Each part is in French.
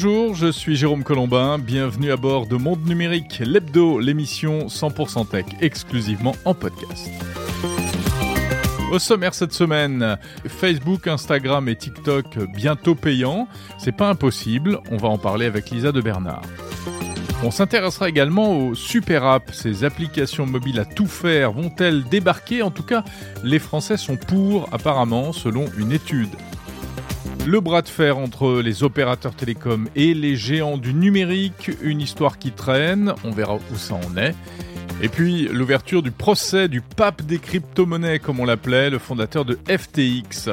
Bonjour, je suis Jérôme Colombin, bienvenue à bord de Monde Numérique, l'hebdo, l'émission 100% tech, exclusivement en podcast. Au sommaire cette semaine, Facebook, Instagram et TikTok bientôt payants. C'est pas impossible, on va en parler avec Lisa de Bernard. On s'intéressera également aux super apps. Ces applications mobiles à tout faire vont-elles débarquer? En tout cas, les Français sont pour, apparemment, selon une étude. Le bras de fer entre les opérateurs télécoms et les géants du numérique, une histoire qui traîne, on verra où ça en est. Et puis l'ouverture du procès du pape des crypto-monnaies, comme on l'appelait, le fondateur de FTX.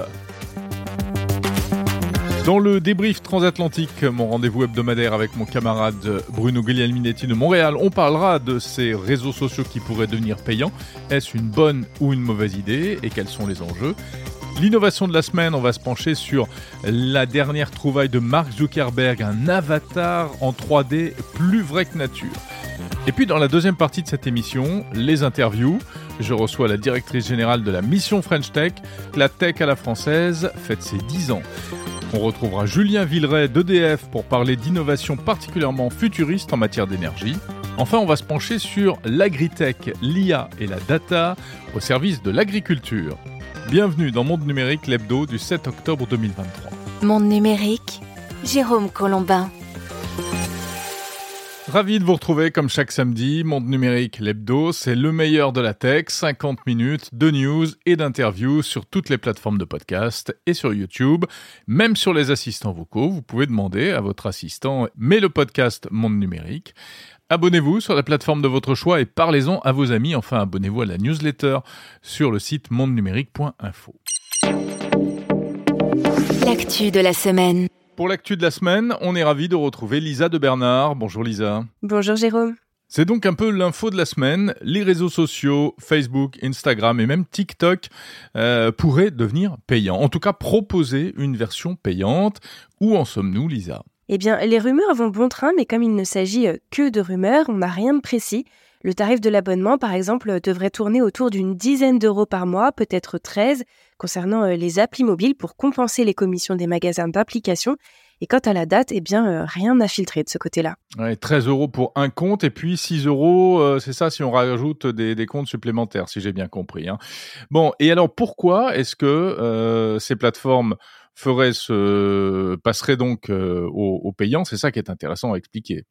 Dans le débrief transatlantique, mon rendez-vous hebdomadaire avec mon camarade Bruno Guglielminetti de Montréal, on parlera de ces réseaux sociaux qui pourraient devenir payants. Est-ce une bonne ou une mauvaise idée? Et quels sont les enjeux? L'innovation de la semaine, on va se pencher sur la dernière trouvaille de Mark Zuckerberg, un avatar en 3D plus vrai que nature. Et puis dans la deuxième partie de cette émission, les interviews. Je reçois la directrice générale de la mission French Tech. La tech à la française fête ses 10 ans. On retrouvera Julien Villeray d'EDF pour parler d'innovation particulièrement futuriste en matière d'énergie. Enfin, on va se pencher sur l'agritech, l'IA et la data au service de l'agriculture. Bienvenue dans Monde Numérique, l'hebdo du 7 octobre 2023. Monde Numérique, Jérôme Colombin. Ravi de vous retrouver comme chaque samedi. Monde numérique, l'hebdo, c'est le meilleur de la tech. 50 minutes de news et d'interviews sur toutes les plateformes de podcast et sur YouTube. Même sur les assistants vocaux, vous pouvez demander à votre assistant, mais le podcast Monde numérique. Abonnez-vous sur la plateforme de votre choix et parlez-en à vos amis. Enfin, abonnez-vous à la newsletter sur le site mondenumérique.info. L'actu de la semaine. Pour l'actu de la semaine, on est ravi de retrouver Lisa de Bernard. Bonjour Lisa. Bonjour Jérôme. C'est donc un peu l'info de la semaine. Les réseaux sociaux, Facebook, Instagram et même TikTok euh, pourraient devenir payants. En tout cas, proposer une version payante. Où en sommes-nous, Lisa? Eh bien, les rumeurs vont bon train, mais comme il ne s'agit euh, que de rumeurs, on n'a rien de précis. Le tarif de l'abonnement, par exemple, devrait tourner autour d'une dizaine d'euros par mois, peut-être 13, concernant euh, les applis mobiles pour compenser les commissions des magasins d'applications. Et quant à la date, eh bien, euh, rien n'a filtré de ce côté-là. 13 euros pour un compte et puis 6 euros, euh, c'est ça si on rajoute des, comptes supplémentaires, si j'ai bien compris. Hein. Bon, et alors pourquoi est-ce que ces plateformes feraient ce, passeraient donc au, au payant C'est ça qui est intéressant à expliquer.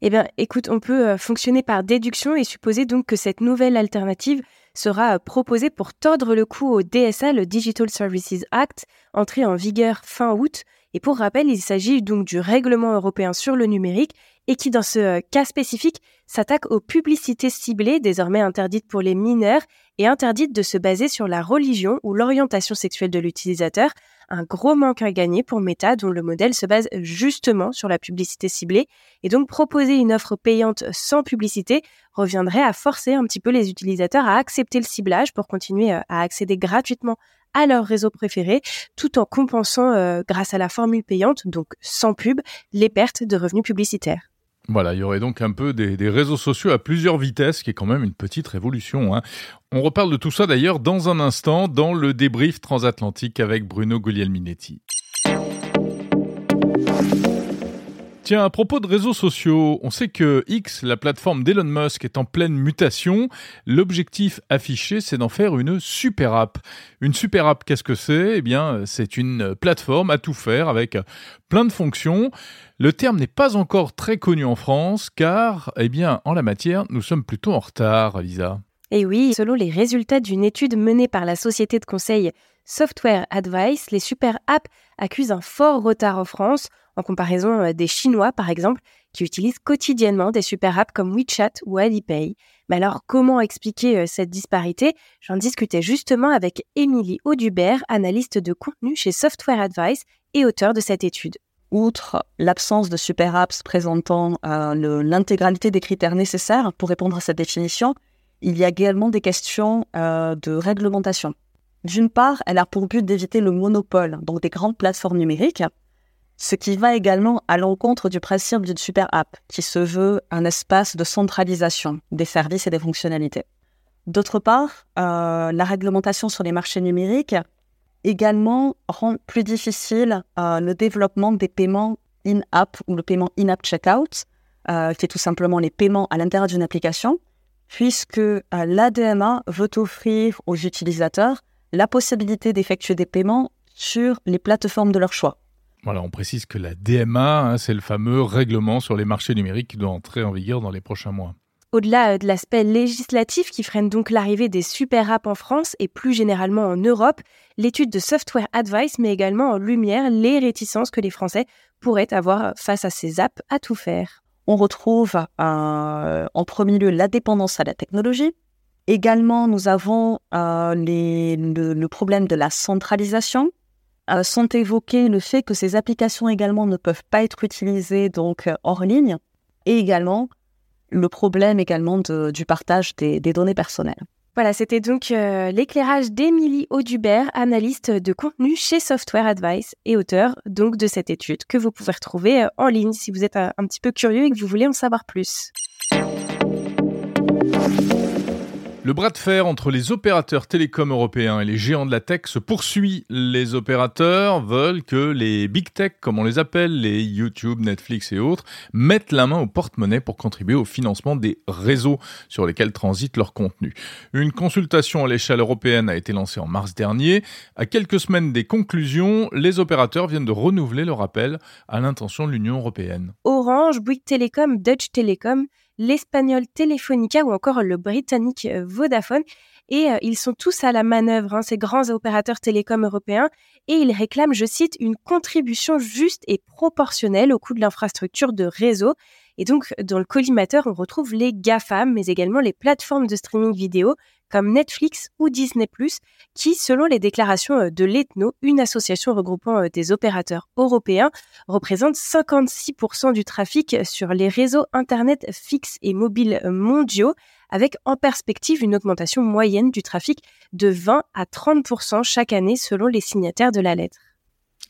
Eh bien, écoute, on peut euh, fonctionner par déduction et supposer donc que cette nouvelle alternative sera euh, proposée pour tordre le cou au DSA, le Digital Services Act, entré en vigueur fin août. Et pour rappel, il s'agit donc du règlement européen sur le numérique et qui, dans ce euh, cas spécifique, s'attaque aux publicités ciblées, désormais interdites pour les mineurs et interdites de se baser sur la religion ou l'orientation sexuelle de l'utilisateur, un gros manque à gagner pour Meta dont le modèle se base justement sur la publicité ciblée et donc proposer une offre payante sans publicité reviendrait à forcer un petit peu les utilisateurs à accepter le ciblage pour continuer euh, à accéder gratuitement à leur réseau préféré tout en compensant euh, grâce à la formule payante, donc sans pub, les pertes de revenus publicitaires. Voilà, il y aurait donc un peu des, réseaux sociaux à plusieurs vitesses, qui est quand même une petite révolution. Hein. On reparle de tout ça d'ailleurs dans un instant dans le débrief transatlantique avec Bruno Guglielminetti. Tiens, à propos de réseaux sociaux, on sait que X, la plateforme d'Elon Musk, est en pleine mutation. L'objectif affiché, c'est d'en faire une super app. Une super app, qu'est-ce que c'est? Eh bien, c'est une plateforme à tout faire avec plein de fonctions. Le terme n'est pas encore très connu en France, car, eh bien, en la matière, nous sommes plutôt en retard, Lisa. Et oui, selon les résultats d'une étude menée par la société de conseil Software Advice, les super apps accusent un fort retard en France en comparaison euh, des Chinois, par exemple, qui utilisent quotidiennement des super apps comme WeChat ou Alipay. Mais alors, comment expliquer euh, cette disparité? J'en discutais justement avec Émilie Audubert, analyste de contenu chez Software Advice et auteur de cette étude. Outre l'absence de super apps présentant euh, l'intégralité des critères nécessaires pour répondre à cette définition, il y a également des questions de réglementation. D'une part, elle a pour but d'éviter le monopole donc des grandes plateformes numériques, ce qui va également à l'encontre du principe d'une super app, qui se veut un espace de centralisation des services et des fonctionnalités. D'autre part, euh, la réglementation sur les marchés numériques également rend plus difficile euh, le développement des paiements in-app ou le paiement in-app checkout, euh, qui est tout simplement les paiements à l'intérieur d'une application, puisque l'ADMA veut offrir aux utilisateurs la possibilité d'effectuer des paiements sur les plateformes de leur choix. Voilà, on précise que la DMA, hein, c'est le fameux règlement sur les marchés numériques qui doit entrer en vigueur dans les prochains mois. Au-delà euh, de l'aspect législatif qui freine donc l'arrivée des super apps en France et plus généralement en Europe, l'étude de Software Advice met également en lumière les réticences que les Français pourraient avoir face à ces apps à tout faire. On retrouve euh, en premier lieu la dépendance à la technologie. Également, nous avons euh, le, problème de la centralisation. Sont évoqués le fait que ces applications également ne peuvent pas être utilisées donc hors ligne et également le problème également du partage des, données personnelles. Voilà, c'était donc euh, l'éclairage d'Émilie Audubert, analyste de contenu chez Software Advice et auteur donc de cette étude que vous pouvez retrouver euh, en ligne si vous êtes un petit peu curieux et que vous voulez en savoir plus. Le bras de fer entre les opérateurs télécoms européens et les géants de la tech se poursuit. Les opérateurs veulent que les big tech, comme on les appelle, les YouTube, Netflix et autres, mettent la main au porte-monnaie pour contribuer au financement des réseaux sur lesquels transite leur contenu. Une consultation à l'échelle européenne a été lancée en mars dernier. À quelques semaines des conclusions, les opérateurs viennent de renouveler leur appel à l'intention de l'Union européenne. Orange, Bouygues Telecom, Dutch Telecom l'espagnol Telefonica ou encore le britannique euh, Vodafone. Et euh, ils sont tous à la manœuvre, hein, ces grands opérateurs télécoms européens, et ils réclament, je cite, une contribution juste et proportionnelle au coût de l'infrastructure de réseau. Et donc, dans le collimateur, on retrouve les GAFAM, mais également les plateformes de streaming vidéo comme Netflix ou Disney+, qui, selon les déclarations euh, de l'ETNO, une association regroupant euh, des opérateurs européens, représente 56% du trafic sur les réseaux Internet fixes et mobiles mondiaux, avec en perspective une augmentation moyenne du trafic de 20 à 30% chaque année selon les signataires de la lettre.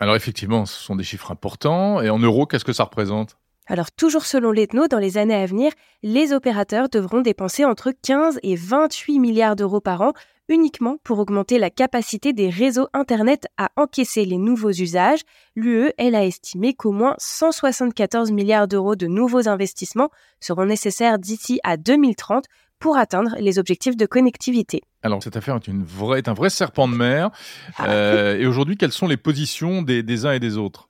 Alors effectivement, ce sont des chiffres importants. Et en euros, qu'est-ce que ça représente? Alors toujours selon l'ethno, dans les années à venir, les opérateurs devront dépenser entre 15 et 28 milliards d'euros par an uniquement pour augmenter la capacité des réseaux Internet à encaisser les nouveaux usages. L'UE, elle a estimé qu'au moins 174 milliards d'euros de nouveaux investissements seront nécessaires d'ici à 2030 pour atteindre les objectifs de connectivité. Alors cette affaire est, une vraie, est un vrai serpent de mer. Ah. Euh, et aujourd'hui, quelles sont les positions des uns et des autres?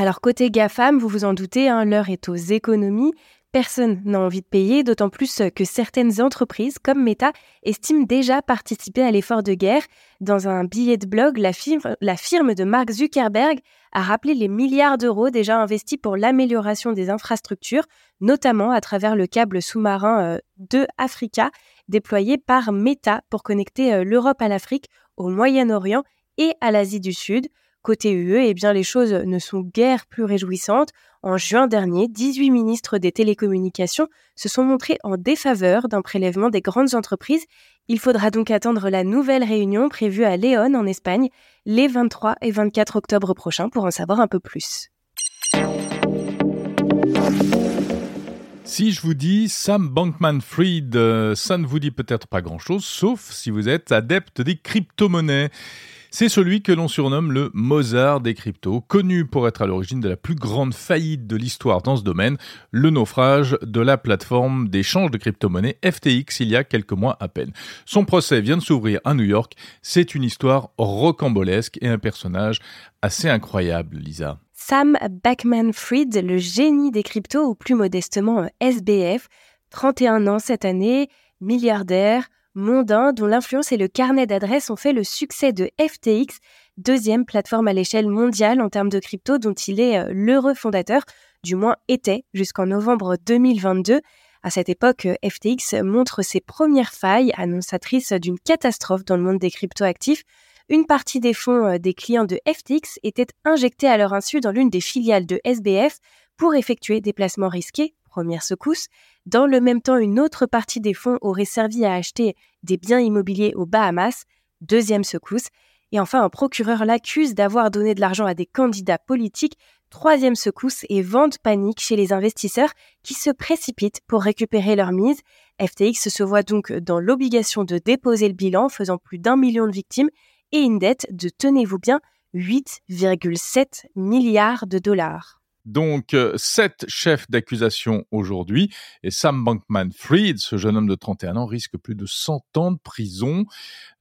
Alors côté GAFAM, vous vous en doutez, hein, l'heure est aux économies. Personne n'a envie de payer, d'autant plus que certaines entreprises, comme Meta, estiment déjà participer à l'effort de guerre. Dans un billet de blog, la firme, la firme de Mark Zuckerberg a rappelé les milliards d'euros déjà investis pour l'amélioration des infrastructures, notamment à travers le câble sous-marin euh, de Africa, déployé par Meta pour connecter euh, l'Europe à l'Afrique, au Moyen-Orient et à l'Asie du Sud. Côté UE, eh bien, les choses ne sont guère plus réjouissantes. En juin dernier, 18 ministres des télécommunications se sont montrés en défaveur d'un prélèvement des grandes entreprises. Il faudra donc attendre la nouvelle réunion prévue à Léon en Espagne les 23 et 24 octobre prochains pour en savoir un peu plus. Si je vous dis Sam Bankman-Fried, euh, ça ne vous dit peut-être pas grand-chose, sauf si vous êtes adepte des crypto-monnaies. C'est celui que l'on surnomme le Mozart des cryptos, connu pour être à l'origine de la plus grande faillite de l'histoire dans ce domaine, le naufrage de la plateforme d'échange de crypto-monnaies FTX il y a quelques mois à peine. Son procès vient de s'ouvrir à New York. C'est une histoire rocambolesque et un personnage assez incroyable, Lisa. Sam Backman-Fried, le génie des cryptos, ou plus modestement SBF, 31 ans cette année, milliardaire, mondain dont l'influence et le carnet d'adresses ont fait le succès de FTX, deuxième plateforme à l'échelle mondiale en termes de crypto dont il est l'heureux fondateur, du moins était jusqu'en novembre 2022. À cette époque, euh, FTX montre ses premières failles, annonçatrices d'une catastrophe dans le monde des cryptoactifs. Une partie des fonds euh, des clients de FTX était injectés à leur insu dans l'une des filiales de SBF pour effectuer des placements risqués, première secousse. Dans le même temps, une autre partie des fonds aurait servi à acheter des biens immobiliers aux Bahamas, deuxième secousse. Et enfin, un procureur l'accuse d'avoir donné de l'argent à des candidats politiques, troisième secousse et vente panique chez les investisseurs qui se précipitent pour récupérer leur mise. FTX se voit donc dans l'obligation de déposer le bilan, faisant plus d'un million de victimes, et une dette de, tenez-vous bien, 8,7 milliards de dollars. Donc, euh, sept chefs d'accusation aujourd'hui. Et Sam Bankman-Fried, ce jeune homme de 31 ans, risque plus de 100 ans de prison.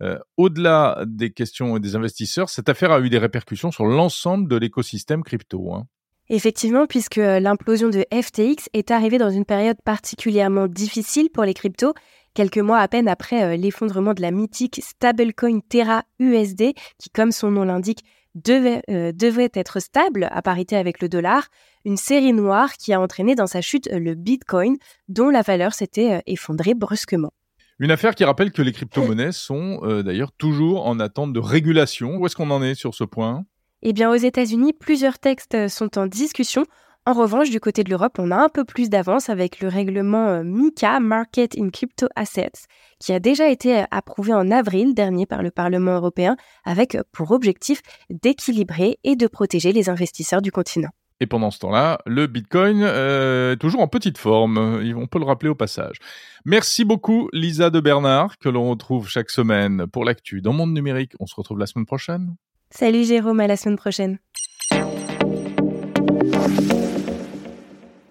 Euh, au-delà des questions des investisseurs, cette affaire a eu des répercussions sur l'ensemble de l'écosystème crypto. Hein. Effectivement, puisque l'implosion de FTX est arrivée dans une période particulièrement difficile pour les cryptos, quelques mois à peine après euh, l'effondrement de la mythique stablecoin Terra USD, qui, comme son nom l'indique, devait, euh, devait être stable à parité avec le dollar, une série noire qui a entraîné dans sa chute le Bitcoin, dont la valeur s'était euh, effondrée brusquement. Une affaire qui rappelle que les crypto-monnaies sont d'ailleurs toujours en attente de régulation. Où est-ce qu'on en est sur ce point? Eh bien, aux États-Unis, plusieurs textes sont en discussion. En revanche, du côté de l'Europe, on a un peu plus d'avance avec le règlement euh, MICA, Market in Crypto Assets, qui a déjà été euh, approuvé en avril dernier par le Parlement européen, avec euh, pour objectif d'équilibrer et de protéger les investisseurs du continent. Et pendant ce temps-là, le Bitcoin est toujours en petite forme. On peut le rappeler au passage. Merci beaucoup, Lisa de Bernard, que l'on retrouve chaque semaine pour l'actu dans Monde Numérique. On se retrouve la semaine prochaine. Salut Jérôme, à la semaine prochaine.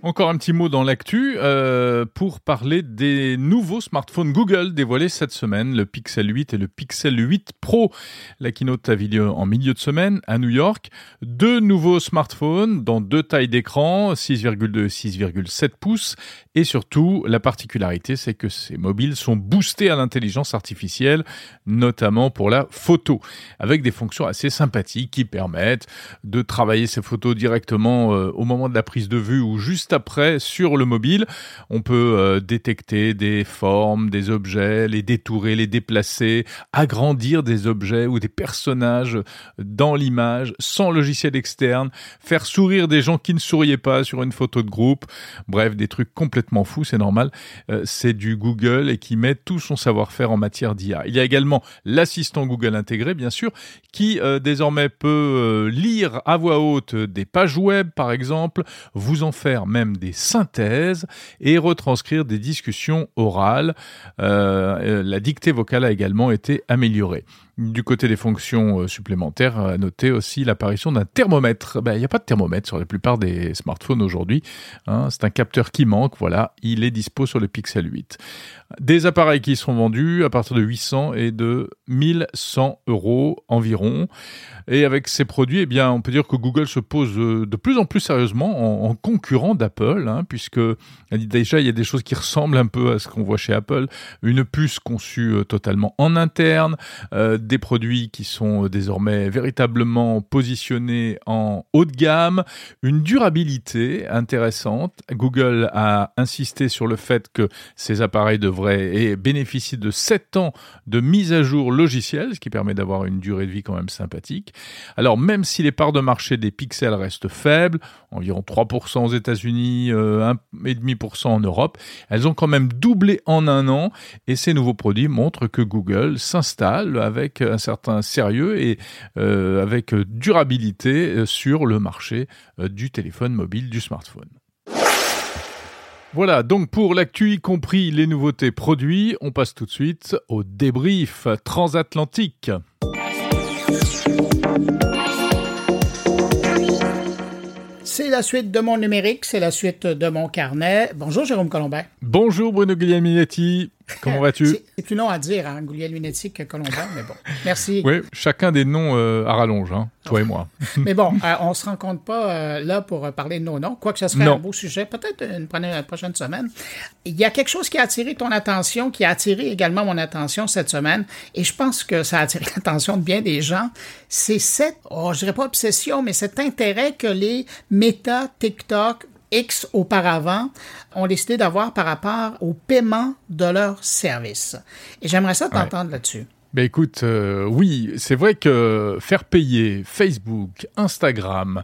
Encore un petit mot dans l'actu euh, pour parler des nouveaux smartphones Google dévoilés cette semaine, le Pixel 8 et le Pixel 8 Pro. La keynote a eu lieu en milieu de semaine à New York. Deux nouveaux smartphones dans deux tailles d'écran, 6,2 et 6,7 pouces. Et surtout, la particularité, c'est que ces mobiles sont boostés à l'intelligence artificielle, notamment pour la photo, avec des fonctions assez sympathiques qui permettent de travailler ces photos directement euh, au moment de la prise de vue ou juste après sur le mobile. On peut euh, détecter des formes, des objets, les détourer, les déplacer, agrandir des objets ou des personnages dans l'image sans logiciel externe, faire sourire des gens qui ne souriaient pas sur une photo de groupe. Bref, des trucs complètement fous, c'est normal. Euh, c'est du Google et qui met tout son savoir-faire en matière d'IA. Il y a également l'assistant Google intégré, bien sûr, qui euh, désormais peut lire à voix haute des pages web, par exemple, vous en faire même même des synthèses et retranscrire des discussions orales. Euh, la dictée vocale a également été améliorée. Du côté des fonctions euh, supplémentaires, à noter aussi l'apparition d'un thermomètre. Ben, il n'y a pas de thermomètre sur la plupart des smartphones aujourd'hui. Hein. C'est un capteur qui manque. Voilà, il est dispo sur le Pixel 8. Des appareils qui sont vendus à partir de 800 et de 1100 euros environ. Et avec ces produits, eh bien, on peut dire que Google se pose euh, de plus en plus sérieusement en, concurrent d'Apple, hein, puisque déjà il y a des choses qui ressemblent un peu à ce qu'on voit chez Apple. Une puce conçue euh, totalement en interne des produits qui sont euh, désormais véritablement positionnés en haut de gamme, une durabilité intéressante. Google a insisté sur le fait que ces appareils devraient bénéficier de 7 ans de mise à jour logicielle, ce qui permet d'avoir une durée de vie quand même sympathique. Alors même si les parts de marché des pixels restent faibles, environ 3% aux États-Unis, 1,5% euh, en Europe, elles ont quand même doublé en un an et ces nouveaux produits montrent que Google s'installe avec un certain sérieux et euh, avec durabilité euh, sur le marché du téléphone mobile, du smartphone. Voilà, donc pour l'actu, y compris les nouveautés produits, on passe tout de suite au débrief transatlantique. La suite de mon numérique, c'est la suite de mon carnet. Bonjour Jérôme Colombin. Bonjour Bruno Guglielminetti. Comment vas-tu? C'est plus long à dire, hein, Guglielminetti que Colombin, mais bon. Merci. Oui, chacun des noms euh, à rallonge, hein, toi et moi. mais bon, euh, on ne se rencontre pas euh, là pour parler de nos noms, quoique ce serait un beau sujet, peut-être une, prochaine semaine. Il y a quelque chose qui a attiré ton attention, qui a attiré également mon attention cette semaine, et je pense que ça a attiré l'attention de bien des gens. C'est cette, oh, je dirais pas obsession, mais cet intérêt que les méta TikTok X auparavant ont décidé d'avoir par rapport au paiement de leurs services. Et j'aimerais ça t'entendre là-dessus. Ben écoute, euh, oui, c'est vrai que faire payer Facebook, Instagram,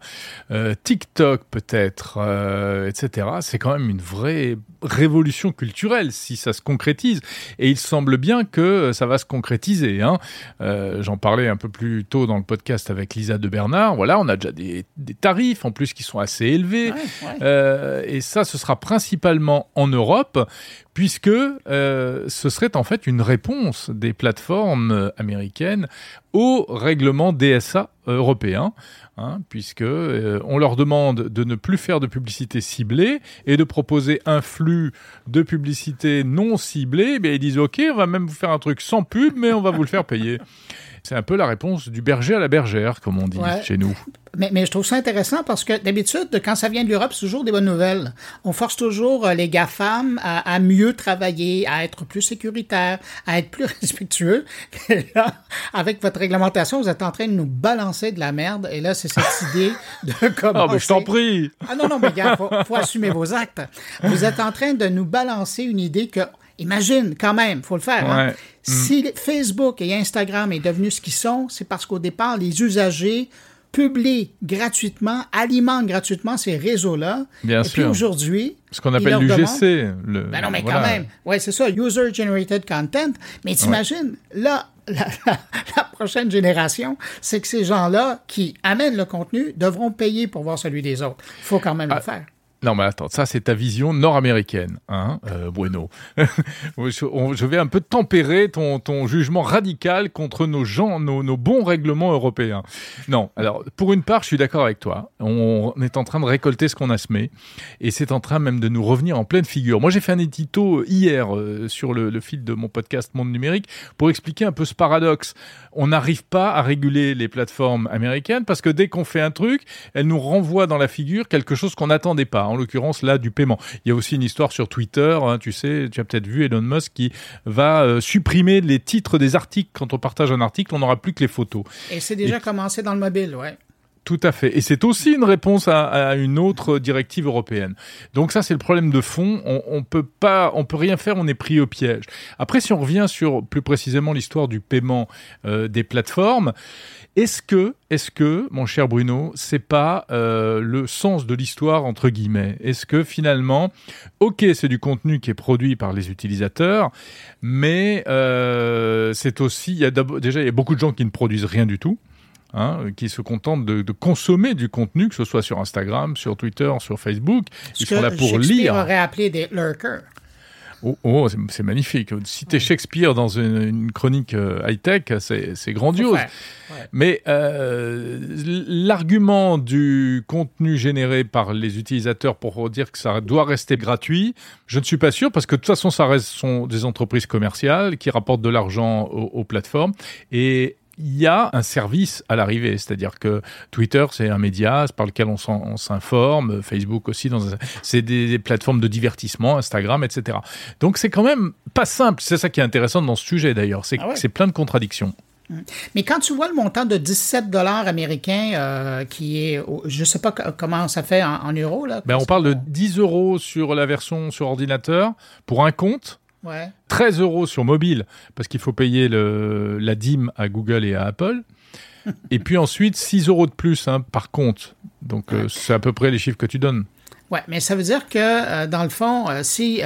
euh, TikTok peut-être, euh, etc., c'est quand même une vraie révolution culturelle si ça se concrétise. Et il semble bien que ça va se concrétiser. Hein. J'en parlais un peu plus tôt dans le podcast avec Lisa de Bernard. Voilà, on a déjà des, tarifs en plus qui sont assez élevés. et ça, ce sera principalement en Europe puisque ce serait en fait une réponse des plateformes plateformes américaines au règlement DSA européen. Hein, puisque euh, on leur demande de ne plus faire de publicité ciblée et de proposer un flux de publicité non ciblée, mais ils disent ok, on va même vous faire un truc sans pub, mais on va vous le faire payer. C'est un peu la réponse du berger à la bergère, comme on dit chez nous. Mais, mais, je trouve ça intéressant parce que d'habitude, quand ça vient de l'Europe, c'est toujours des bonnes nouvelles. On force toujours euh, les GAFAM à, à mieux travailler, à être plus sécuritaires, à être plus respectueux. Et là, avec votre réglementation, vous êtes en train de nous balancer de la merde. Et là, c'est cette idée de commencer... Ah, mais je t'en prie! Ah non, non, mais gars, faut, faut assumer vos actes. Vous êtes en train de nous balancer une idée que Imagine, quand même, faut le faire. Hein. Si Facebook et Instagram est devenu ce qu'ils sont, c'est parce qu'au départ, les usagers publient gratuitement, alimentent gratuitement ces réseaux-là. Bien et sûr. puis aujourd'hui, ce qu'on appelle l'UGC. Le... Ben non, mais quand même. Ouais, c'est ça, User Generated Content. Mais t'imagines, ouais. là, la, la, la, prochaine génération, c'est que ces gens-là qui amènent le contenu devront payer pour voir celui des autres. Il faut quand même ah. le faire. Non, mais attends, ça, c'est ta vision nord-américaine, hein, euh, Bueno. je vais un peu tempérer ton, ton jugement radical contre nos gens, nos, bons règlements européens. Non, alors, pour une part, je suis d'accord avec toi. On est en train de récolter ce qu'on a semé, et c'est en train même de nous revenir en pleine figure. Moi, j'ai fait un édito hier euh, sur le, fil de mon podcast Monde Numérique pour expliquer un peu ce paradoxe. On n'arrive pas à réguler les plateformes américaines parce que dès qu'on fait un truc, elles nous renvoient dans la figure quelque chose qu'on n'attendait pas en l'occurrence là du paiement. Il y a aussi une histoire sur Twitter, hein, tu sais, tu as peut-être vu Elon Musk qui va euh, supprimer les titres des articles. Quand on partage un article, on n'aura plus que les photos. Et c'est déjà Et... commencé dans le mobile, ouais. Tout à fait. Et c'est aussi une réponse à, une autre directive européenne. Donc ça, c'est le problème de fond. On, on peut pas, on peut rien faire. On est pris au piège. Après, si on revient sur plus précisément l'histoire du paiement euh, des plateformes, est-ce que, est-ce que, mon cher Bruno, c'est pas euh, le sens de l'histoire entre guillemets? Est-ce que finalement, ok, c'est du contenu qui est produit par les utilisateurs, mais euh, c'est aussi, il y a déjà, il y a beaucoup de gens qui ne produisent rien du tout. Hein, qui se contentent de, de, consommer du contenu, que ce soit sur Instagram, sur Twitter, sur Facebook. Ce Ils sont là pour lire. aurait appelé des lurkers. Oh, oh c'est magnifique. Citer Shakespeare dans une, une chronique euh, high-tech, c'est grandiose. Ouais. Mais euh, l'argument du contenu généré par les utilisateurs pour dire que ça doit rester gratuit, je ne suis pas sûr parce que de toute façon, ça reste sont des entreprises commerciales qui rapportent de l'argent aux, aux plateformes et il y a un service à l'arrivée, c'est-à-dire que Twitter, c'est un média par lequel on s'informe, Facebook aussi, c'est des, des, plateformes de divertissement, Instagram, etc. Donc c'est quand même pas simple, c'est ça qui est intéressant dans ce sujet d'ailleurs, c'est ah ouais. plein de contradictions. Mais quand tu vois le montant de 17 dollars américains euh, qui est, je ne sais pas comment ça fait en, en euros là. Ben on parle de 10 euros sur la version sur ordinateur pour un compte. Ouais. 13 euros sur mobile, parce qu'il faut payer le, la dîme à Google et à Apple. et puis ensuite, 6 euros de plus hein, par compte. Donc, ouais. euh, c'est à peu près les chiffres que tu donnes. Oui, mais ça veut dire que, euh, dans le fond, euh, si,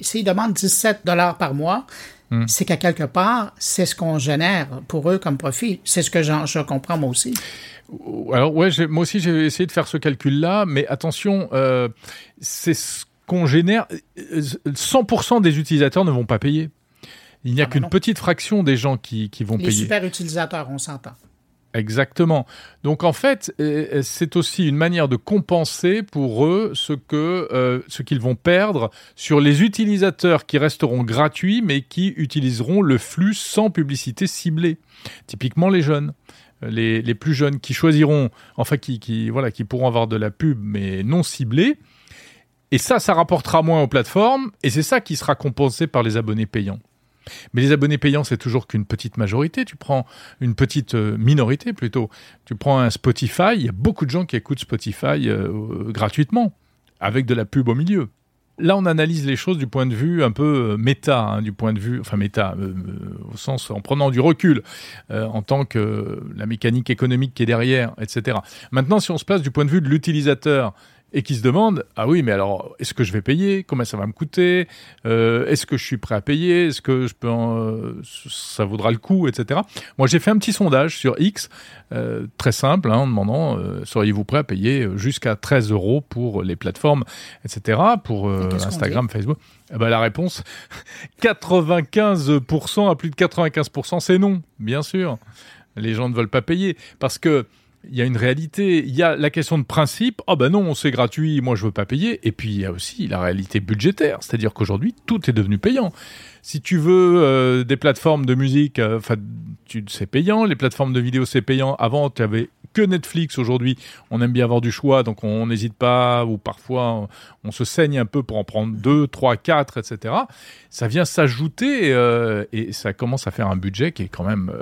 s'ils demandent 17 dollars par mois, mm. c'est qu'à quelque part, c'est ce qu'on génère pour eux comme profit. C'est ce que je comprends moi aussi. Alors, ouais, moi aussi, j'ai essayé de faire ce calcul-là, mais attention, c'est ce qu'on génère, 100% des utilisateurs ne vont pas payer. Il n'y a ah qu'une petite fraction des gens qui, qui vont Les payer. Les super utilisateurs, on s'entend. Exactement. Donc en fait, c'est aussi une manière de compenser pour eux ce que euh, ce qu'ils vont perdre sur les utilisateurs qui resteront gratuits mais qui utiliseront le flux sans publicité ciblée. Typiquement les jeunes. Les, les plus jeunes qui choisiront, enfin qui, qui, voilà, qui pourront avoir de la pub mais non ciblée, et ça, ça rapportera moins aux plateformes, et c'est ça qui sera compensé par les abonnés payants. Mais les abonnés payants, c'est toujours qu'une petite majorité. Tu prends une petite minorité plutôt. Tu prends un Spotify, il y a beaucoup de gens qui écoutent Spotify euh, gratuitement, avec de la pub au milieu. Là, on analyse les choses du point de vue un peu méta, hein, du point de vue, enfin méta, euh, au sens en prenant du recul, euh, en tant que la mécanique économique qui est derrière, etc. Maintenant, si on se place du point de vue de l'utilisateur, et qui se demandent ah oui mais alors est-ce que je vais payer? Combien ça va me coûter? Euh, est-ce que je suis prêt à payer? Est-ce que je peux en, ça vaudra le coup etc moi j'ai fait un petit sondage sur X euh, très simple hein, en demandant euh, seriez-vous prêt à payer jusqu'à 13 euros pour les plateformes etc pour euh, Instagram Facebook. Eh ben, la réponse 95% à plus de 95% c'est non bien sûr. Les gens ne veulent pas payer parce que il y a une réalité, il y a la question de principe, oh ben non, c'est gratuit, moi je veux pas payer, et puis il y a aussi la réalité budgétaire, c'est-à-dire qu'aujourd'hui tout est devenu payant. Si tu veux euh, des plateformes de musique, euh, c'est payant. Les plateformes de vidéo, c'est payant. Avant, tu avais que Netflix. Aujourd'hui, on aime bien avoir du choix, donc on n'hésite pas, ou parfois on, se saigne un peu pour en prendre deux, trois, quatre, etc. Ça vient s'ajouter euh, et ça commence à faire un budget qui est quand même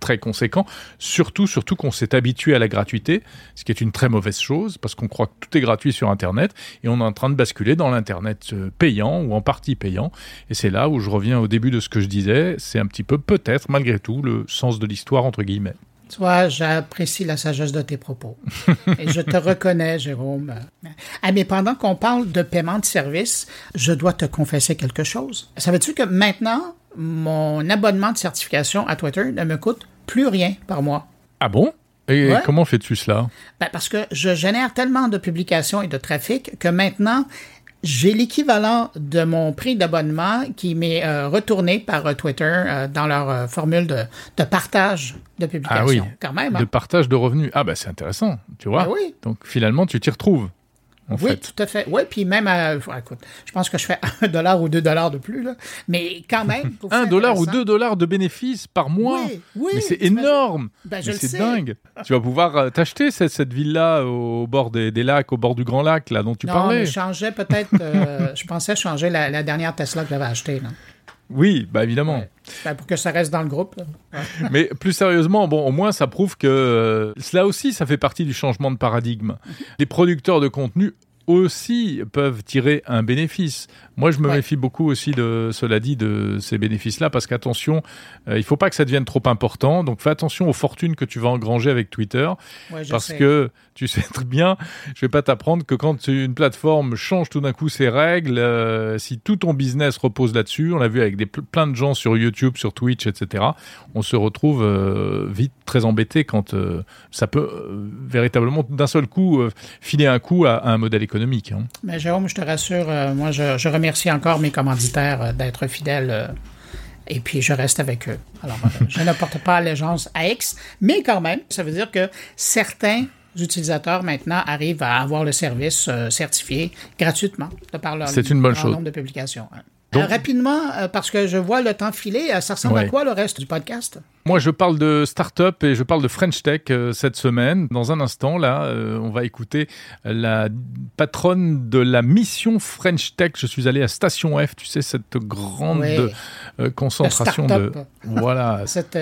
très conséquent. Surtout, surtout qu'on s'est habitué à la gratuité, ce qui est une très mauvaise chose parce qu'on croit que tout est gratuit sur Internet et on est en train de basculer dans l'Internet payant ou en partie payant. Et c'est là où je reviens au début de ce que je disais, c'est un petit peu peut-être malgré tout le sens de l'histoire entre guillemets. Toi, j'apprécie la sagesse de tes propos. Et je te reconnais, Jérôme. Ah, mais pendant qu'on parle de paiement de service, je dois te confesser quelque chose. Savais-tu que maintenant, mon abonnement de certification à Twitter ne me coûte plus rien par mois? Ah bon? Et comment fais-tu cela? Ben parce que je génère tellement de publications et de trafic que maintenant, j'ai l'équivalent de mon prix d'abonnement qui m'est euh, retourné par euh, Twitter euh, dans leur formule de, de, partage de publication. Ah oui, quand même. Hein. De partage de revenus. Ah ben c'est intéressant, tu vois. Ben oui. Donc finalement tu t'y retrouves oui, tout à fait. Oui, puis même, à, écoute, je pense que je fais un dollar ou deux dollars de plus, là. mais quand même. un dollar ou deux dollars de bénéfices par mois. Oui, oui. Mais c'est énorme. Ben, c'est dingue. tu vas pouvoir euh, t'acheter cette, cette ville-là au bord des, lacs, au bord du Grand Lac, là, dont tu parlais. Non, je changeais peut-être. Euh, je pensais changer la, dernière Tesla que j'avais achetée, là. Oui, bah évidemment. Ben, pour que ça reste dans le groupe. Mais plus sérieusement, bon, au moins ça prouve que euh, cela aussi, ça fait partie du changement de paradigme. Les producteurs de contenu aussi peuvent tirer un bénéfice. Moi, je me méfie beaucoup aussi de, cela dit, de ces bénéfices-là, parce qu'attention, euh, il faut pas que ça devienne trop important. Donc, fais attention aux fortunes que tu vas engranger avec Twitter, parce que tu sais très bien, je vais pas t'apprendre que quand une plateforme change tout d'un coup ses règles, euh, si tout ton business repose là-dessus, on l'a vu avec des, plein de gens sur YouTube, sur Twitch, etc., on se retrouve euh, vite très embêté quand ça peut véritablement d'un seul coup filer un coup à, un modèle économique. Hein. Mais Jérôme, je te rassure, moi, je, remercie encore mes commanditaires euh, d'être fidèles euh, et puis je reste avec eux. Alors, euh, je ne porte pas allégeance à X, mais quand même, ça veut dire que certains utilisateurs maintenant arrivent à avoir le service certifié gratuitement de par leur, C'est une bonne chose. nombre de publications. Hein. Rapidement, parce que je vois le temps filer, ça ressemble à quoi le reste du podcast? Moi, je parle de start-up et je parle de French Tech euh, cette semaine. Dans un instant, là, euh, on va écouter la patronne de la mission French Tech. Je suis allé à Station F, tu sais, cette grande euh, concentration de. Voilà. Cet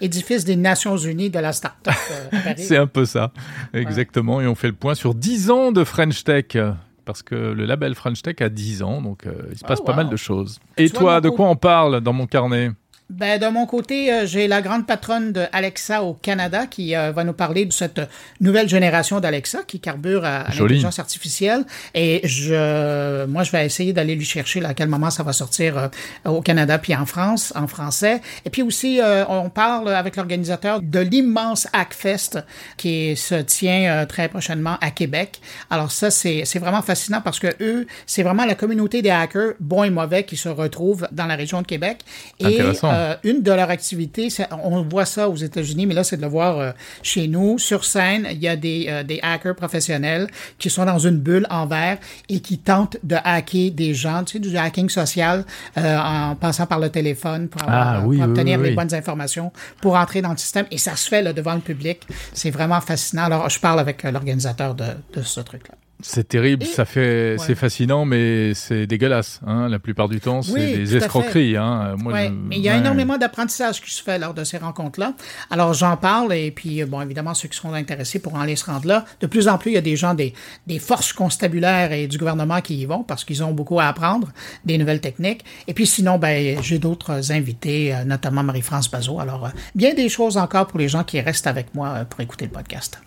édifice des Nations Unies de la start-up. C'est un peu ça, exactement. Et on fait le point sur 10 ans de French Tech parce que le label French Tech a 10 ans, donc il se passe oh, pas mal de choses. Et toi, de quoi on parle dans mon carnet? Ben, de mon côté, euh, j'ai la grande patronne de Alexa au Canada qui euh, va nous parler de cette nouvelle génération d'Alexa qui carbure à, l'intelligence artificielle. Et je, moi, je vais essayer d'aller lui chercher à quel moment ça va sortir euh, au Canada puis en France, en français. Et puis aussi, on parle avec l'organisateur de l'immense Hackfest qui se tient très prochainement à Québec. Alors ça, c'est vraiment fascinant parce que eux, c'est vraiment la communauté des hackers, bons et mauvais, qui se retrouvent dans la région de Québec. Et euh, une de leurs activités, on voit ça aux États-Unis, mais là, c'est de le voir euh, chez nous. Sur scène, il y a des, euh, des, hackers professionnels qui sont dans une bulle en verre et qui tentent de hacker des gens, tu sais, du hacking social en passant par le téléphone pour, ah obtenir les bonnes informations pour entrer dans le système. Et ça se fait là, devant le public. C'est vraiment fascinant. Alors, je parle avec l'organisateur de, de ce truc-là. C'est terrible, ça fait, c'est fascinant, mais c'est dégueulasse. Hein. La plupart du temps, c'est des escroqueries. Hein. mais il y a énormément d'apprentissage qui se fait lors de ces rencontres-là. Alors j'en parle et puis bon, évidemment ceux qui seront intéressés pourront aller se rendre là. De plus en plus, il y a des gens des, des forces constabulaires et du gouvernement qui y vont parce qu'ils ont beaucoup à apprendre, des nouvelles techniques. Et puis sinon, ben j'ai d'autres invités, euh, notamment Marie-France Bazot. Alors euh, bien des choses encore pour les gens qui restent avec moi euh, pour écouter le podcast.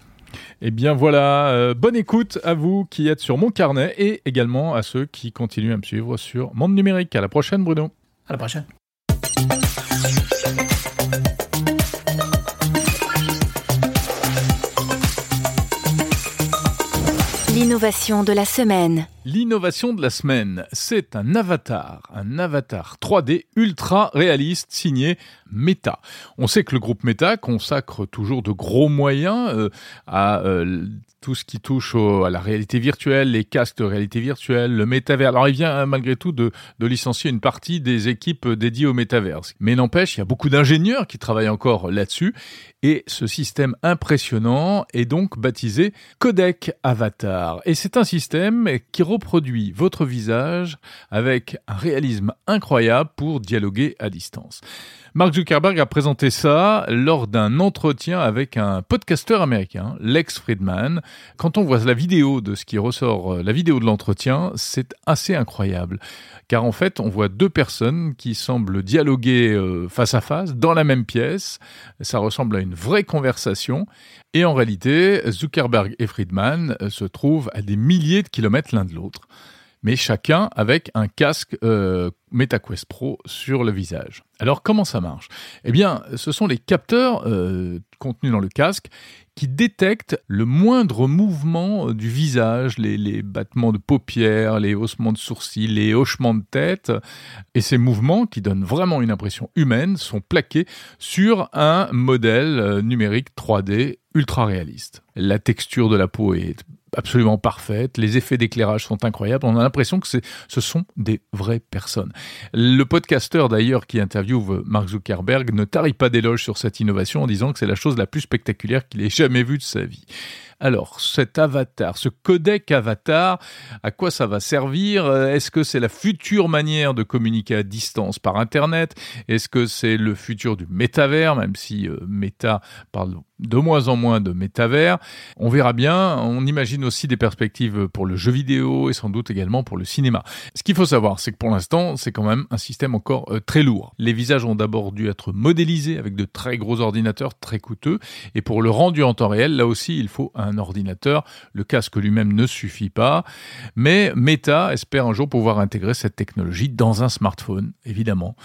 Eh bien voilà, euh, bonne écoute à vous qui êtes sur mon carnet et également à ceux qui continuent à me suivre sur Monde Numérique. À la prochaine Bruno. À la prochaine. L'innovation de la semaine. L'innovation de la semaine, c'est un avatar, un avatar 3D ultra réaliste signé Meta. On sait que le groupe Meta consacre toujours de gros moyens euh, à euh, tout ce qui touche à la réalité virtuelle, les casques de réalité virtuelle, le métavers. Alors il vient hein, malgré tout de, de, licencier une partie des équipes dédiées au métaverse. Mais n'empêche, il y a beaucoup d'ingénieurs qui travaillent encore là-dessus. Et ce système impressionnant est donc baptisé Codec Avatar. Et c'est un système qui reproduit votre visage avec un réalisme incroyable pour dialoguer à distance. Mark Zuckerberg a présenté ça lors d'un entretien avec un podcasteur américain, Lex Friedman. Quand on voit la vidéo de ce qui ressort, euh, la vidéo de l'entretien, c'est assez incroyable. Car en fait, on voit deux personnes qui semblent dialoguer euh, face à face dans la même pièce. Ça ressemble à une vraie conversation. Et en réalité, Zuckerberg et Friedman euh, se trouvent à des milliers de kilomètres l'un de l'autre mais chacun avec un casque euh, MetaQuest Pro sur le visage. Alors comment ça marche? Eh bien, ce sont les capteurs euh, contenus dans le casque qui détectent le moindre mouvement du visage, les, les, battements de paupières, les haussements de sourcils, les hochements de tête. Et ces mouvements, qui donnent vraiment une impression humaine, sont plaqués sur un modèle euh, numérique 3D ultra réaliste. La texture de la peau est absolument parfaite, les effets d'éclairage sont incroyables, on a l'impression que ce sont des vraies personnes. Le podcasteur d'ailleurs qui interviewe Mark Zuckerberg ne tarit pas d'éloge sur cette innovation en disant que c'est la chose la plus spectaculaire qu'il ait jamais vue de sa vie. Alors, cet avatar, ce codec avatar, à quoi ça va servir? Est-ce que c'est la future manière de communiquer à distance par Internet? Est-ce que c'est le futur du métavers, même si euh, Meta parle de moins en moins de métavers? On verra bien. On imagine aussi des perspectives pour le jeu vidéo et sans doute également pour le cinéma. Ce qu'il faut savoir, c'est que pour l'instant, c'est quand même un système encore euh, très lourd. Les visages ont d'abord dû être modélisés avec de très gros ordinateurs très coûteux. Et pour le rendu en temps réel, là aussi, il faut un ordinateur. Le casque lui-même ne suffit pas. Mais Meta espère un jour pouvoir intégrer cette technologie dans un smartphone, évidemment.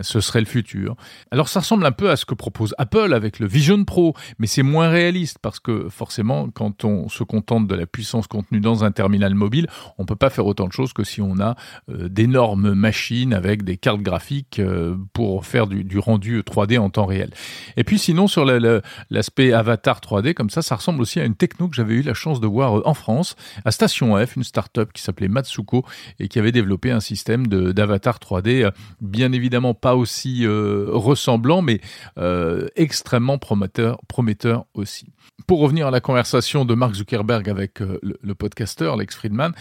Ce serait le futur. Alors ça ressemble un peu à ce que propose Apple avec le Vision Pro mais c'est moins réaliste parce que forcément, quand on se contente de la puissance contenue dans un terminal mobile, on peut pas faire autant de choses que si on a euh, d'énormes machines avec des cartes graphiques euh, pour faire du, du, rendu 3D en temps réel. Et puis sinon, sur l'aspect avatar 3D, comme ça, ça ressemble aussi à une techno que j'avais eu la chance de voir euh, en France, à Station F, une start-up qui s'appelait Matsuko et qui avait développé un système d'avatar 3D, bien évidemment pas aussi ressemblant, mais extrêmement prometteur, prometteur aussi. Pour revenir à la conversation de Mark Zuckerberg avec euh, le, podcasteur Lex Friedman,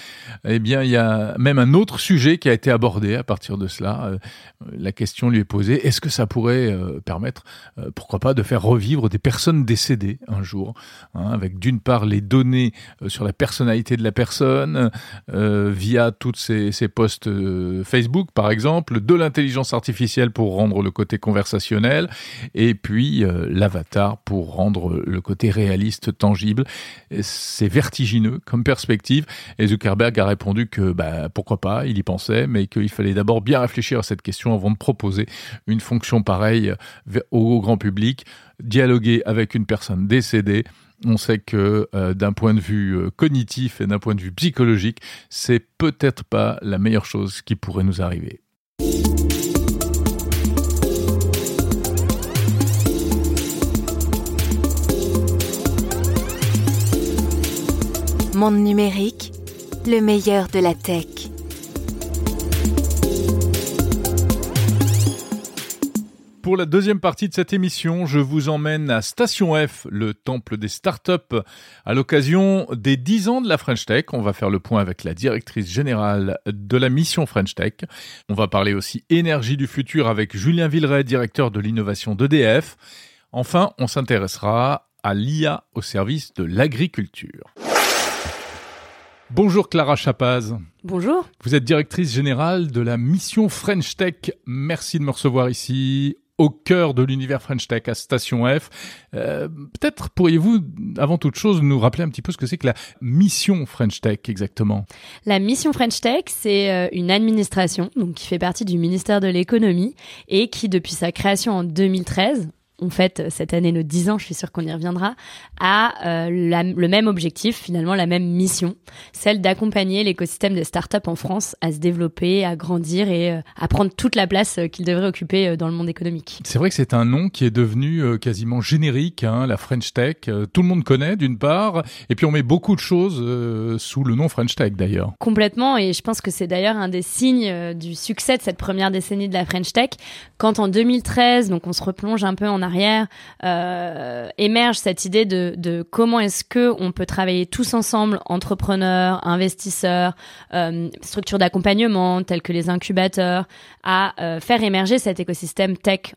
eh bien, il y a même un autre sujet qui a été abordé à partir de cela. Euh, la question lui est posée est-ce que ça pourrait euh, permettre, pourquoi pas, de faire revivre des personnes décédées un jour, hein, avec d'une part les données sur la personnalité de la personne via toutes ces, ces posts Facebook, par exemple, de l'intelligence artificielle pour rendre le côté conversationnel, et puis l'avatar pour rendre le côté réaliste, tangible. C'est vertigineux comme perspective. Et Zuckerberg a répondu que bah, pourquoi pas, il y pensait, mais qu'il fallait d'abord bien réfléchir à cette question avant de proposer une fonction pareille au grand public, dialoguer avec une personne décédée. On sait que euh, d'un point de vue euh, cognitif et d'un point de vue psychologique, c'est peut-être pas la meilleure chose qui pourrait nous arriver. Monde numérique, le meilleur de la tech. Pour la deuxième partie de cette émission, je vous emmène à Station F, le temple des startups, à l'occasion des 10 ans de la French Tech. On va faire le point avec la directrice générale de la mission French Tech. On va parler aussi énergie du futur avec Julien Villeray, directeur de l'innovation d'EDF. Enfin, on s'intéressera à l'IA au service de l'agriculture. Bonjour Clara Chapaz. Bonjour. Vous êtes directrice générale de la mission French Tech. Merci de me recevoir ici au cœur de l'univers French Tech à Station F. Euh, peut-être pourriez-vous, avant toute chose, nous rappeler un petit peu ce que c'est que la mission French Tech exactement? La mission French Tech, c'est euh, une administration donc qui fait partie du ministère de l'économie et qui, depuis sa création en 2013, on fête cette année nos 10 ans, je suis sûre qu'on y reviendra, a euh, le même objectif, finalement la même mission, celle d'accompagner l'écosystème des startups en France à se développer, à grandir et euh, à prendre toute la place euh, qu'il devrait occuper dans le monde économique. C'est vrai que c'est un nom qui est devenu quasiment générique, hein, la French Tech. tout le monde connaît d'une part, et puis on met beaucoup de choses sous le nom French Tech d'ailleurs. Complètement, et je pense que c'est d'ailleurs un des signes du succès de cette première décennie de la French Tech, quand en 2013, donc on se replonge un peu en arrière, arrière, euh, émerge cette idée de, comment est-ce que on peut travailler tous ensemble, entrepreneurs, investisseurs, euh, structures d'accompagnement telles que les incubateurs, à euh, faire émerger cet écosystème tech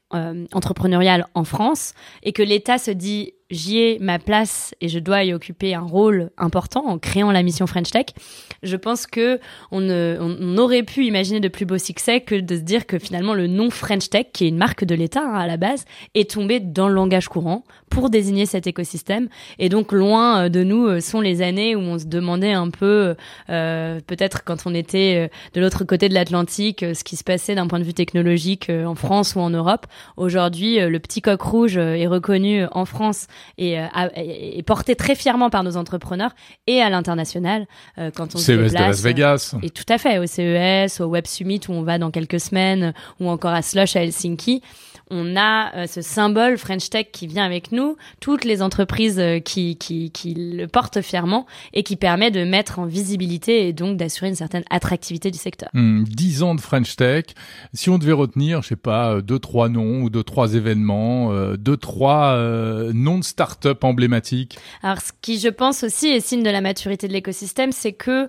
entrepreneurial en France et que l'État se dit j'y ai ma place et je dois y occuper un rôle important en créant la mission French Tech, je pense que on, on aurait pu imaginer de plus beau succès que de se dire que finalement le nom French Tech, qui est une marque de l'État hein, à la base, est tombé dans le langage courant pour désigner cet écosystème. Et donc loin euh, de nous euh, sont les années où on se demandait un peu, euh, peut-être quand on était de l'autre côté de l'Atlantique, ce qui se passait d'un point de vue technologique en France ou en Europe. Aujourd'hui, le petit coq rouge est reconnu en France et, porté très fièrement par nos entrepreneurs et à l'international quand on déplace. de Las Vegas. Et tout à fait, au CES, au Web Summit où on va dans quelques semaines, ou encore à Slush à Helsinki on a euh, ce symbole French Tech qui vient avec nous, toutes les entreprises euh, qui, qui, qui, le portent fièrement et qui permet de mettre en visibilité et donc d'assurer une certaine attractivité du secteur. Dix ans de French Tech. Si on devait retenir, je sais pas, euh, deux, trois noms ou deux, trois événements, deux, trois noms de start-up emblématiques. Alors, ce qui, je pense aussi, est signe de la maturité de l'écosystème, c'est que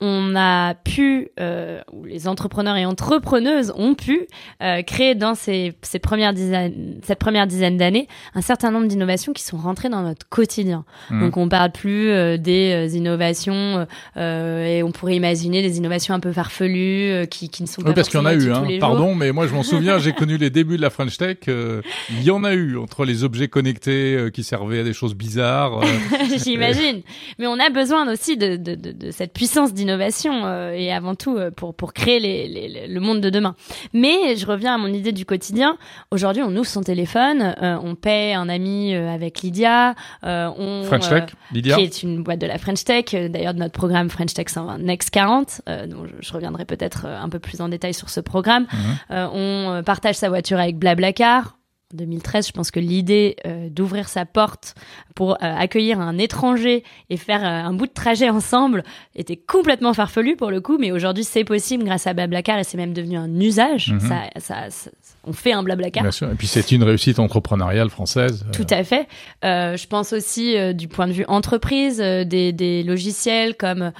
on a pu, euh, ou les entrepreneurs et entrepreneuses ont pu euh, créer dans ces, ces premières dizaines, cette première dizaine d'années un certain nombre d'innovations qui sont rentrées dans notre quotidien. Mmh. Donc on parle plus euh, des innovations et on pourrait imaginer des innovations un peu farfelues qui, qui ne sont pas oui, parce qu'il y en a eu. Hein. Pardon, mais moi je m'en souviens, j'ai connu les débuts de la French Tech. il y en a eu entre les objets connectés qui servaient à des choses bizarres. J'imagine. Mais on a besoin aussi de, de, de, de cette puissance d'innovation euh, et avant tout euh, pour, pour créer les, le monde de demain. Mais je reviens à mon idée du quotidien. Aujourd'hui, on ouvre son téléphone, euh, on paie un ami avec Lydia, on, French Tech, Lydia. qui est une boîte de la French Tech, d'ailleurs de notre programme French Tech 120 Next 40, dont je, reviendrai peut-être un peu plus en détail sur ce programme. Mhm. on partage sa voiture avec Blablacar, 2013, je pense que l'idée euh, d'ouvrir sa porte pour euh, accueillir un étranger et faire euh, un bout de trajet ensemble était complètement farfelu pour le coup, mais aujourd'hui c'est possible grâce à Blablacar et c'est même devenu un usage. Mhm. Ça, ça, ça, on fait un Blablacar. Bien sûr. Et puis c'est une réussite entrepreneuriale française. Tout à fait. je pense aussi du point de vue entreprise, des, des, logiciels comme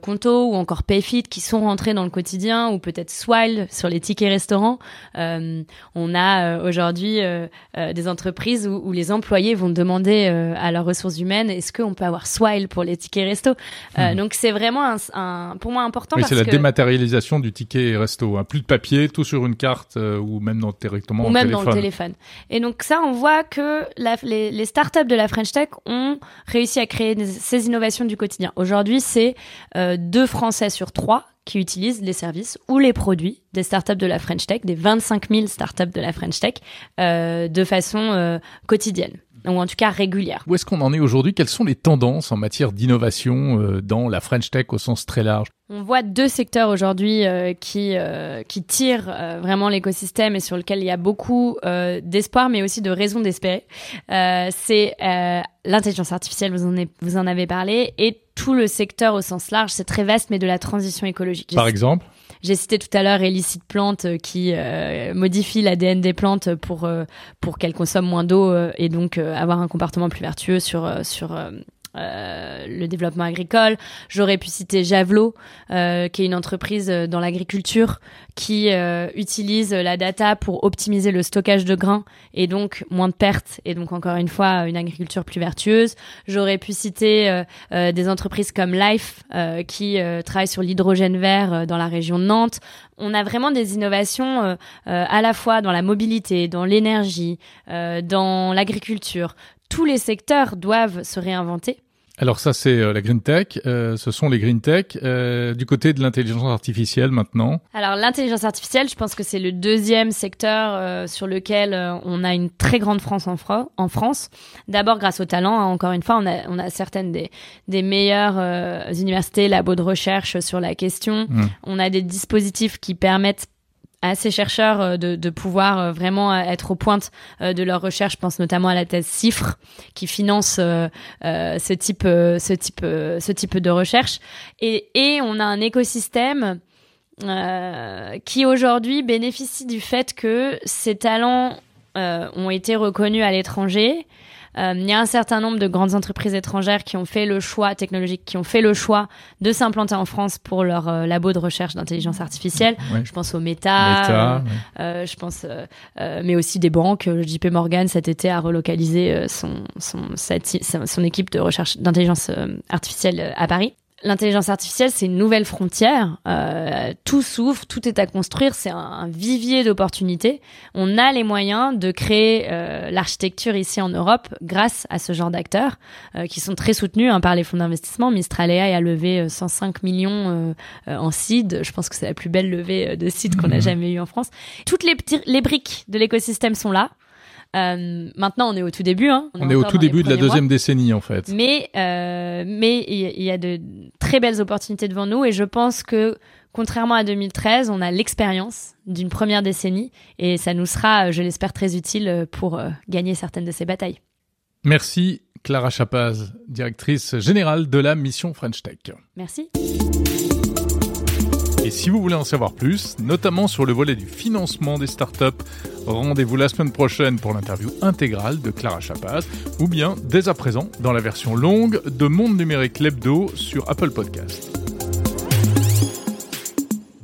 Conto ou encore Payfit qui sont rentrés dans le quotidien ou peut-être Swile sur les tickets restaurants. on a aujourd'hui euh, euh, des entreprises où, les employés vont demander euh, à leurs ressources humaines est-ce qu'on peut avoir Swile pour les tickets resto? Hmm. Donc c'est vraiment un, pour moi important. Oui, c'est la dématérialisation du ticket resto. Hein. Plus de papier, tout sur une carte ou même dans, directement ou même dans le téléphone. Et donc ça, on voit que les, les startups de la French Tech ont réussi à créer ces innovations du quotidien. Aujourd'hui, c'est deux Français sur trois qui utilisent les services ou les produits des startups de la French Tech, des 25 000 startups de la French Tech, euh, de façon euh, quotidienne ou en tout cas régulière. Où est-ce qu'on en est aujourd'hui? Quelles sont les tendances en matière d'innovation euh, dans la French Tech au sens très large? On voit deux secteurs aujourd'hui euh, qui euh, qui tirent vraiment l'écosystème et sur lequel il y a beaucoup d'espoir, mais aussi de raisons d'espérer. c'est l'intelligence artificielle, vous en, avez, vous en avez parlé, et tout le secteur au sens large, c'est très vaste, mais de la transition écologique. Par exemple? J'ai cité tout à l'heure Elicite Plante euh, qui euh, modifie l'ADN des plantes pour, euh, pour qu'elles consomment moins d'eau et donc avoir un comportement plus vertueux sur, sur le développement agricole. J'aurais pu citer Javelot, qui est une entreprise dans l'agriculture qui utilise la data pour optimiser le stockage de grains et donc moins de pertes et donc encore une fois une agriculture plus vertueuse. J'aurais pu citer des entreprises comme Life qui travaillent sur l'hydrogène vert dans la région de Nantes on a vraiment des innovations euh, euh, à la fois dans la mobilité, dans l'énergie, euh, dans l'agriculture. Tous les secteurs doivent se réinventer. Alors ça, c'est la green tech. ce sont les green tech. du côté de l'intelligence artificielle maintenant. Alors l'intelligence artificielle, je pense que c'est le deuxième secteur sur lequel on a une très grande France en, en France. D'abord grâce au talent. Hein. encore une fois, on a, on a certaines des, des meilleures universités, labos de recherche sur la question. Mmh. On a des dispositifs qui permettent à ces chercheurs euh, de, pouvoir euh, vraiment euh, être aux pointes de leur recherche. Je pense notamment à la thèse CIFRE qui finance ce type, de recherche. Et, on a un écosystème qui aujourd'hui bénéficie du fait que ces talents ont été reconnus à l'étranger, il y a un certain nombre de grandes entreprises étrangères qui ont fait le choix technologique, qui ont fait le choix de s'implanter en France pour leur euh, labo de recherche d'intelligence artificielle. Je pense aux Meta, euh, je pense, mais aussi des banques. JP Morgan cet été a relocalisé son son, son équipe de recherche d'intelligence artificielle à Paris l'intelligence artificielle, c'est une nouvelle frontière. Euh, tout s'ouvre, tout est à construire. C'est un, vivier d'opportunités. On a les moyens de créer euh, l'architecture ici en Europe grâce à ce genre d'acteurs euh, qui sont très soutenus hein, par les fonds d'investissement. Mistral AI a levé 105 millions en seed. Je pense que c'est la plus belle levée de seed qu'on a mmh. jamais eu en France. Toutes les, les briques de l'écosystème sont là. Euh, maintenant, on est au tout début. Hein. On, est, au tout début de la deuxième décennie, en fait. Mais euh, mais il y, a de très belles opportunités devant nous, et je pense que contrairement à 2013, on a l'expérience d'une première décennie, et ça nous sera, je l'espère, très utile pour euh, gagner certaines de ces batailles. Merci Clara Chapaz, directrice générale de la mission French Tech. Merci. Si vous voulez en savoir plus, notamment sur le volet du financement des startups, rendez-vous la semaine prochaine pour l'interview intégrale de Clara Chapaz, ou bien dès à présent dans la version longue de Monde Numérique Lebdo sur Apple Podcast.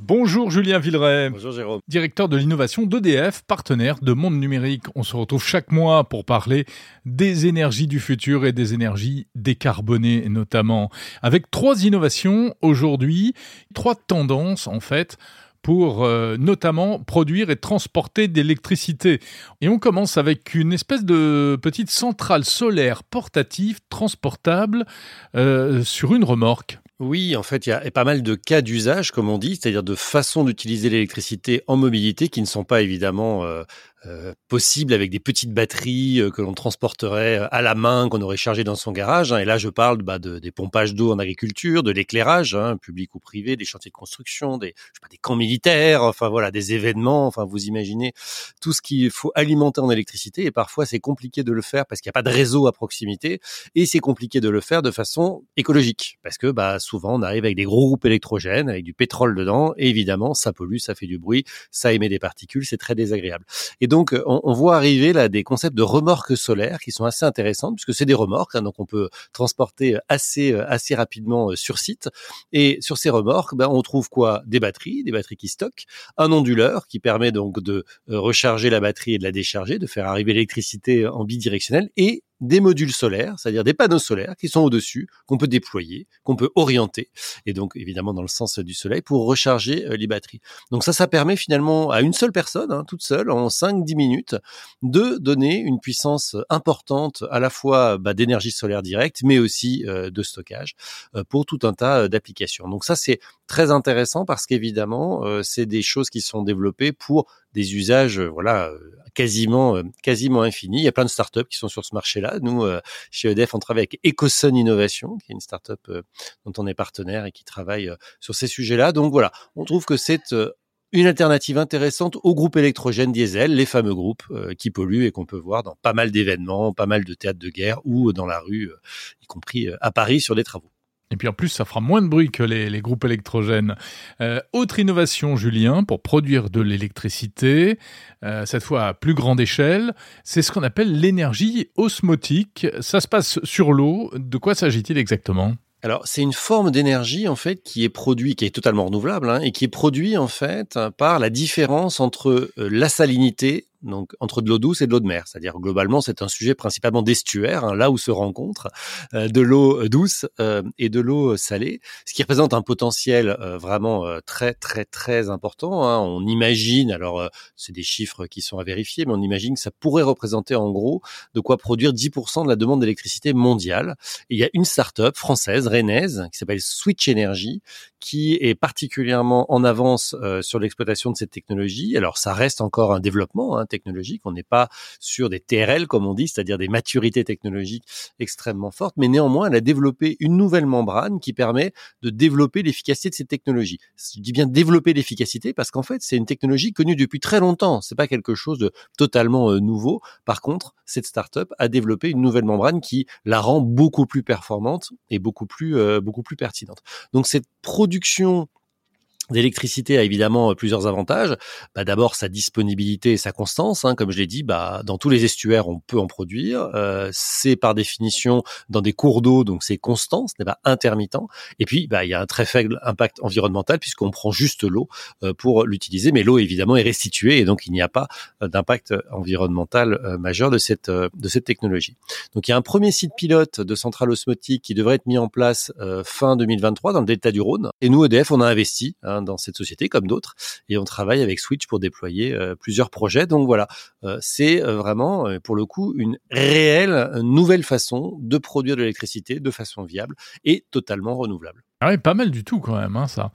Bonjour Julien Villeray. Bonjour Jérôme. Directeur de l'innovation d'EDF, partenaire de Monde Numérique. On se retrouve chaque mois pour parler des énergies du futur et des énergies décarbonées notamment. Avec trois innovations aujourd'hui, trois tendances en fait pour euh, notamment produire et transporter de l'électricité. Et on commence avec une espèce de petite centrale solaire portative transportable euh, sur une remorque. Oui, en fait, il y a pas mal de cas d'usage, comme on dit, c'est-à-dire de façons d'utiliser l'électricité en mobilité qui ne sont pas évidemment euh, euh, possible avec des petites batteries euh, que l'on transporterait euh, à la main, qu'on aurait chargé dans son garage. Hein. Et là, je parle bah, de, des pompages d'eau en agriculture, de l'éclairage, hein, public ou privé, des chantiers de construction, des, je sais pas, des camps militaires, enfin voilà, des événements. Enfin, vous imaginez tout ce qu'il faut alimenter en électricité. Et parfois, c'est compliqué de le faire parce qu'il n'y a pas de réseau à proximité. Et c'est compliqué de le faire de façon écologique parce que bah, souvent, on arrive avec des gros groupes électrogènes, avec du pétrole dedans. Et évidemment, ça pollue, ça fait du bruit, ça émet des particules, c'est très désagréable. Donc, on, voit arriver là des concepts de remorques solaires qui sont assez intéressants puisque c'est des remorques, hein, donc on peut transporter assez euh, assez rapidement euh, sur site. Et sur ces remorques, ben, on trouve quoi? Des batteries, des batteries qui stockent, un onduleur qui permet donc de euh, recharger la batterie et de la décharger, de faire arriver l'électricité en bidirectionnel, et des modules solaires, c'est-à-dire des panneaux solaires qui sont au-dessus, qu'on peut déployer, qu'on peut orienter, et donc évidemment dans le sens du soleil, pour recharger euh, les batteries. Donc ça, ça permet finalement à une seule personne, hein, toute seule, en 5-10 minutes, de donner une puissance importante à la fois bah, d'énergie solaire directe, mais aussi euh, de stockage euh, pour tout un tas d'applications. Donc ça, c'est très intéressant parce qu'évidemment, c'est des choses qui sont développées pour des usages, voilà, quasiment euh, quasiment infini. Il y a plein de startups qui sont sur ce marché-là. Nous, euh, chez EDF, on travaille avec Ecosun Innovation, qui est une startup euh, dont on est partenaire et qui travaille sur ces sujets-là. Donc voilà, on trouve que c'est une alternative intéressante au groupe électrogène diesel, les fameux groupes qui polluent et qu'on peut voir dans pas mal d'événements, pas mal de théâtres de guerre ou dans la rue, y compris à Paris sur des travaux. Et puis en plus, ça fera moins de bruit que les, groupes électrogènes. Euh, autre innovation, Julien, pour produire de l'électricité, euh, cette fois à plus grande échelle, c'est ce qu'on appelle l'énergie osmotique. Ça se passe sur l'eau. De quoi s'agit-il exactement? Alors, c'est une forme d'énergie en fait qui est produite, qui est totalement renouvelable, hein, et qui est produite en fait par la différence entre la salinité donc entre de l'eau douce et de l'eau de mer. C'est-à-dire globalement, c'est un sujet principalement d'estuaire, hein, là où se rencontrent euh, de l'eau euh, douce euh, et de l'eau salée, ce qui représente un potentiel vraiment très très très important. Hein. On imagine, alors c'est des chiffres qui sont à vérifier, mais on imagine que ça pourrait représenter en gros de quoi produire 10% de la demande d'électricité mondiale. Il y a une start-up française, rennaise, qui s'appelle Switch Energy, qui est particulièrement en avance sur l'exploitation de cette technologie. Alors ça reste encore un développement. Hein, technologique. On n'est pas sur des TRL, comme on dit, c'est-à-dire des maturités technologiques extrêmement fortes, mais néanmoins, elle a développé une nouvelle membrane qui permet de développer l'efficacité de cette technologie. Je dis bien développer l'efficacité parce qu'en fait, c'est une technologie connue depuis très longtemps. C'est pas quelque chose de totalement euh, nouveau. Par contre, cette startup a développé une nouvelle membrane qui la rend beaucoup plus performante et beaucoup plus euh, beaucoup plus pertinente. Donc cette production d'électricité a évidemment euh, plusieurs avantages. Bah, D'abord sa disponibilité et sa constance. Hein, comme je l'ai dit, bah, dans tous les estuaires, on peut en produire. Euh, c'est par définition dans des cours d'eau, donc c'est constant, ce n'est pas intermittent. Et puis, bah, il y a un très faible impact environnemental puisqu'on prend juste l'eau euh, pour l'utiliser. Mais l'eau, évidemment, est restituée et donc il n'y a pas euh, d'impact environnemental majeur de cette, de cette technologie. Donc il y a un premier site pilote de centrale osmotique qui devrait être mis en place fin 2023 dans le delta du Rhône. Et nous, EDF, on a investi. Hein, Dans cette société comme d'autres et on travaille avec Switch pour déployer euh, plusieurs projets. Donc voilà, euh, c'est euh, vraiment pour le coup une réelle nouvelle façon de produire de l'électricité de façon viable et totalement renouvelable. Ah pas mal du tout quand même, hein, ça.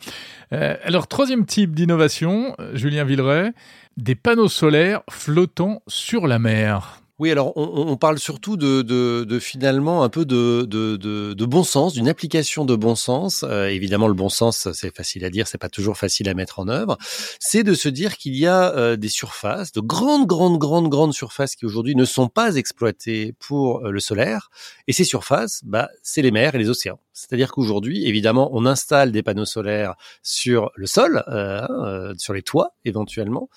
alors, troisième type d'innovation, Julien Villeray, des panneaux solaires flottant sur la mer. Oui, alors on, parle surtout de, finalement un peu de, bon sens, d'une application de bon sens. Euh, évidemment, le bon sens, c'est facile à dire, c'est pas toujours facile à mettre en œuvre. C'est de se dire qu'il y a euh, des surfaces, de grandes, grandes, grandes, grandes surfaces qui aujourd'hui ne sont pas exploitées pour euh, le solaire. Et ces surfaces, bah, c'est les mers et les océans. C'est-à-dire qu'aujourd'hui, évidemment, on installe des panneaux solaires sur le sol, hein, sur les toits éventuellement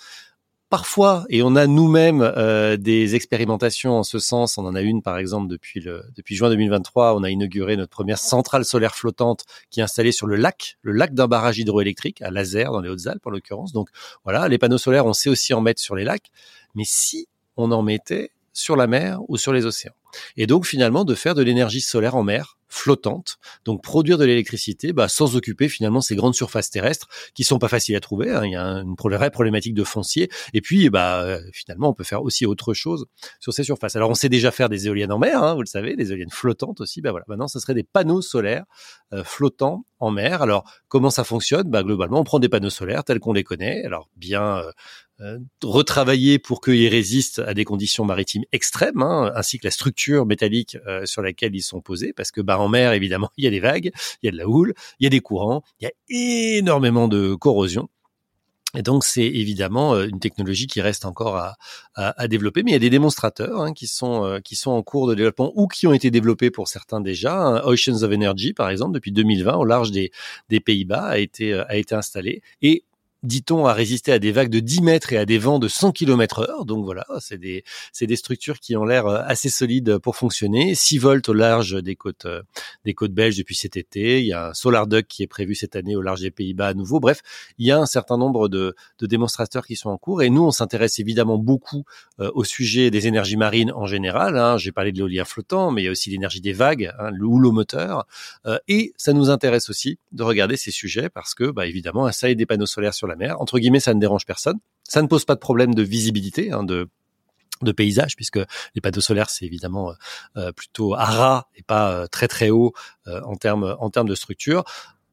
parfois, et on a nous-mêmes euh, des expérimentations en ce sens. On en a une, par exemple, depuis le depuis juin 2023. On a inauguré notre première centrale solaire flottante qui est installée sur le lac, le lac d'un barrage hydroélectrique à Laser dans les Hautes-Alpes en l'occurrence. Donc voilà, les panneaux solaires, on sait aussi en mettre sur les lacs. Mais si on en mettait sur la mer ou sur les océans. Et donc finalement de faire de l'énergie solaire en mer flottante, donc produire de l'électricité bah, sans occuper finalement ces grandes surfaces terrestres qui sont pas faciles à trouver. Hein. Il y a une vraie problématique de foncier. Et puis bah euh, finalement on peut faire aussi autre chose sur ces surfaces. Alors on sait déjà faire des éoliennes en mer, hein, vous le savez, des éoliennes flottantes aussi. Bah voilà, maintenant ce serait des panneaux solaires euh, flottants en mer. Alors comment ça fonctionne? Bah globalement on prend des panneaux solaires tels qu'on les connaît. Alors bien euh, euh, retravailler pour qu'ils résistent à des conditions maritimes extrêmes, hein, ainsi que la structure métallique euh, sur laquelle ils sont posés, parce que bah, en mer, évidemment, il y a des vagues, il y a de la houle, il y a des courants, il y a énormément de corrosion. Et donc c'est évidemment euh, une technologie qui reste encore à, à, développer, mais il y a des démonstrateurs hein, qui sont qui sont en cours de développement ou qui ont été développés pour certains déjà. Oceans of Energy, par exemple, depuis 2020 au large des, des Pays-Bas a été a été installé et dit-on, à résister à des vagues de 10 mètres et à des vents de 100 km heure. Donc voilà, c'est des, c'est des structures qui ont l'air euh, assez solides pour fonctionner. 6 volts au large des côtes, euh, des côtes belges depuis cet été. Il y a un Solar Duck qui est prévu cette année au large des Pays-Bas à nouveau. Bref, il y a un certain nombre de, de démonstrateurs qui sont en cours. Et nous, on s'intéresse évidemment beaucoup euh, au sujet des énergies marines en général. Hein. J'ai parlé de l'éolien flottant, mais il y a aussi l'énergie des vagues, hein, le houlomoteur. moteur. et ça nous intéresse aussi de regarder ces sujets parce que, bah, évidemment, installer des panneaux solaires sur la Entre guillemets, ça ne dérange personne. Ça ne pose pas de problème de visibilité, hein, de de paysage puisque les panneaux solaires c'est évidemment euh, euh, plutôt à ras et pas euh, très très haut en termes en termes de structure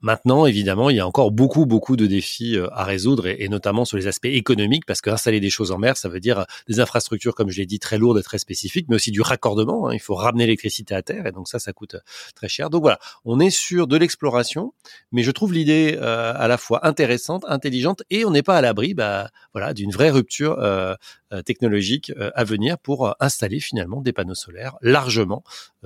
Maintenant, évidemment, il y a encore beaucoup, beaucoup de défis euh, à résoudre, et, notamment sur les aspects économiques, parce qu'installer des choses en mer, ça veut dire euh, des infrastructures, comme je l'ai dit, très lourdes et très spécifiques, mais aussi du raccordement. Hein. Il faut ramener l'électricité à terre, et donc ça, ça coûte euh, très cher. Donc voilà, on est sur de l'exploration, mais je trouve l'idée à la fois intéressante, intelligente, et on n'est pas à l'abri, bah, voilà, d'une vraie rupture technologiques à venir pour installer finalement des panneaux solaires largement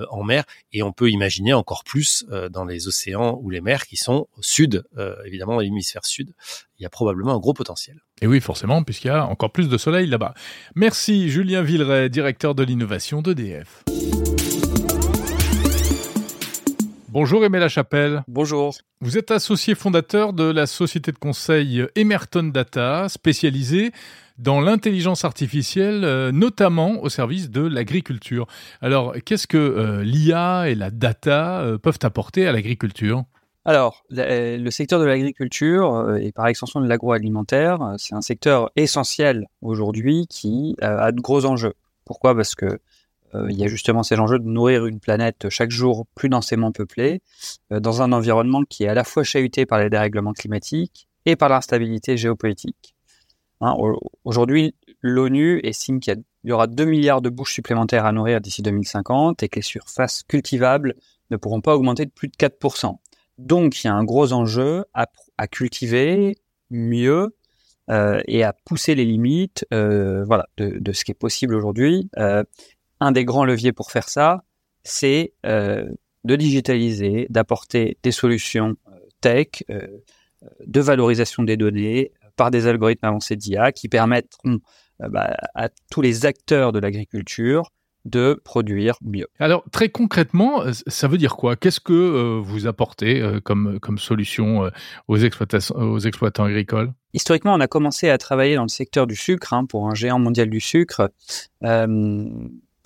en mer. Et on peut imaginer encore plus dans les océans ou les mers qui sont au sud, évidemment dans l'hémisphère sud. Il y a probablement un gros potentiel. Et oui, forcément, puisqu'il y a encore plus de soleil là-bas. Merci Julien Villeray, directeur de l'innovation d'EDF. Bonjour Aimé Lachapelle. Bonjour. Vous êtes associé fondateur de la société de conseil Emerton Data, spécialisée dans l'intelligence artificielle, euh, notamment au service de l'agriculture. Alors, qu'est-ce que euh, l'IA et la data euh, peuvent apporter à l'agriculture? Alors, le secteur de l'agriculture et par extension de l'agroalimentaire, c'est un secteur essentiel aujourd'hui qui a de gros enjeux. Pourquoi? Parce que il y a justement ces enjeux de nourrir une planète chaque jour plus densément peuplée, euh, dans un environnement qui est à la fois chahuté par les dérèglements climatiques et par l'instabilité géopolitique. Hein, aujourd'hui, l'ONU estime qu'il y, aura 2 milliards de bouches supplémentaires à nourrir d'ici 2050 et que les surfaces cultivables ne pourront pas augmenter de plus de 4%. Donc, il y a un gros enjeu à, cultiver mieux euh, et à pousser les limites voilà, de, ce qui est possible aujourd'hui un des grands leviers pour faire ça, c'est euh, de digitaliser, d'apporter des solutions euh, tech, euh, de valorisation des données par des algorithmes avancés d'IA qui permettront bah, à tous les acteurs de l'agriculture de produire mieux. Alors très concrètement, ça veut dire quoi? Qu'est-ce que vous apportez comme, comme solution aux, aux exploitants agricoles? Historiquement, on a commencé à travailler dans le secteur du sucre hein, pour un géant mondial du sucre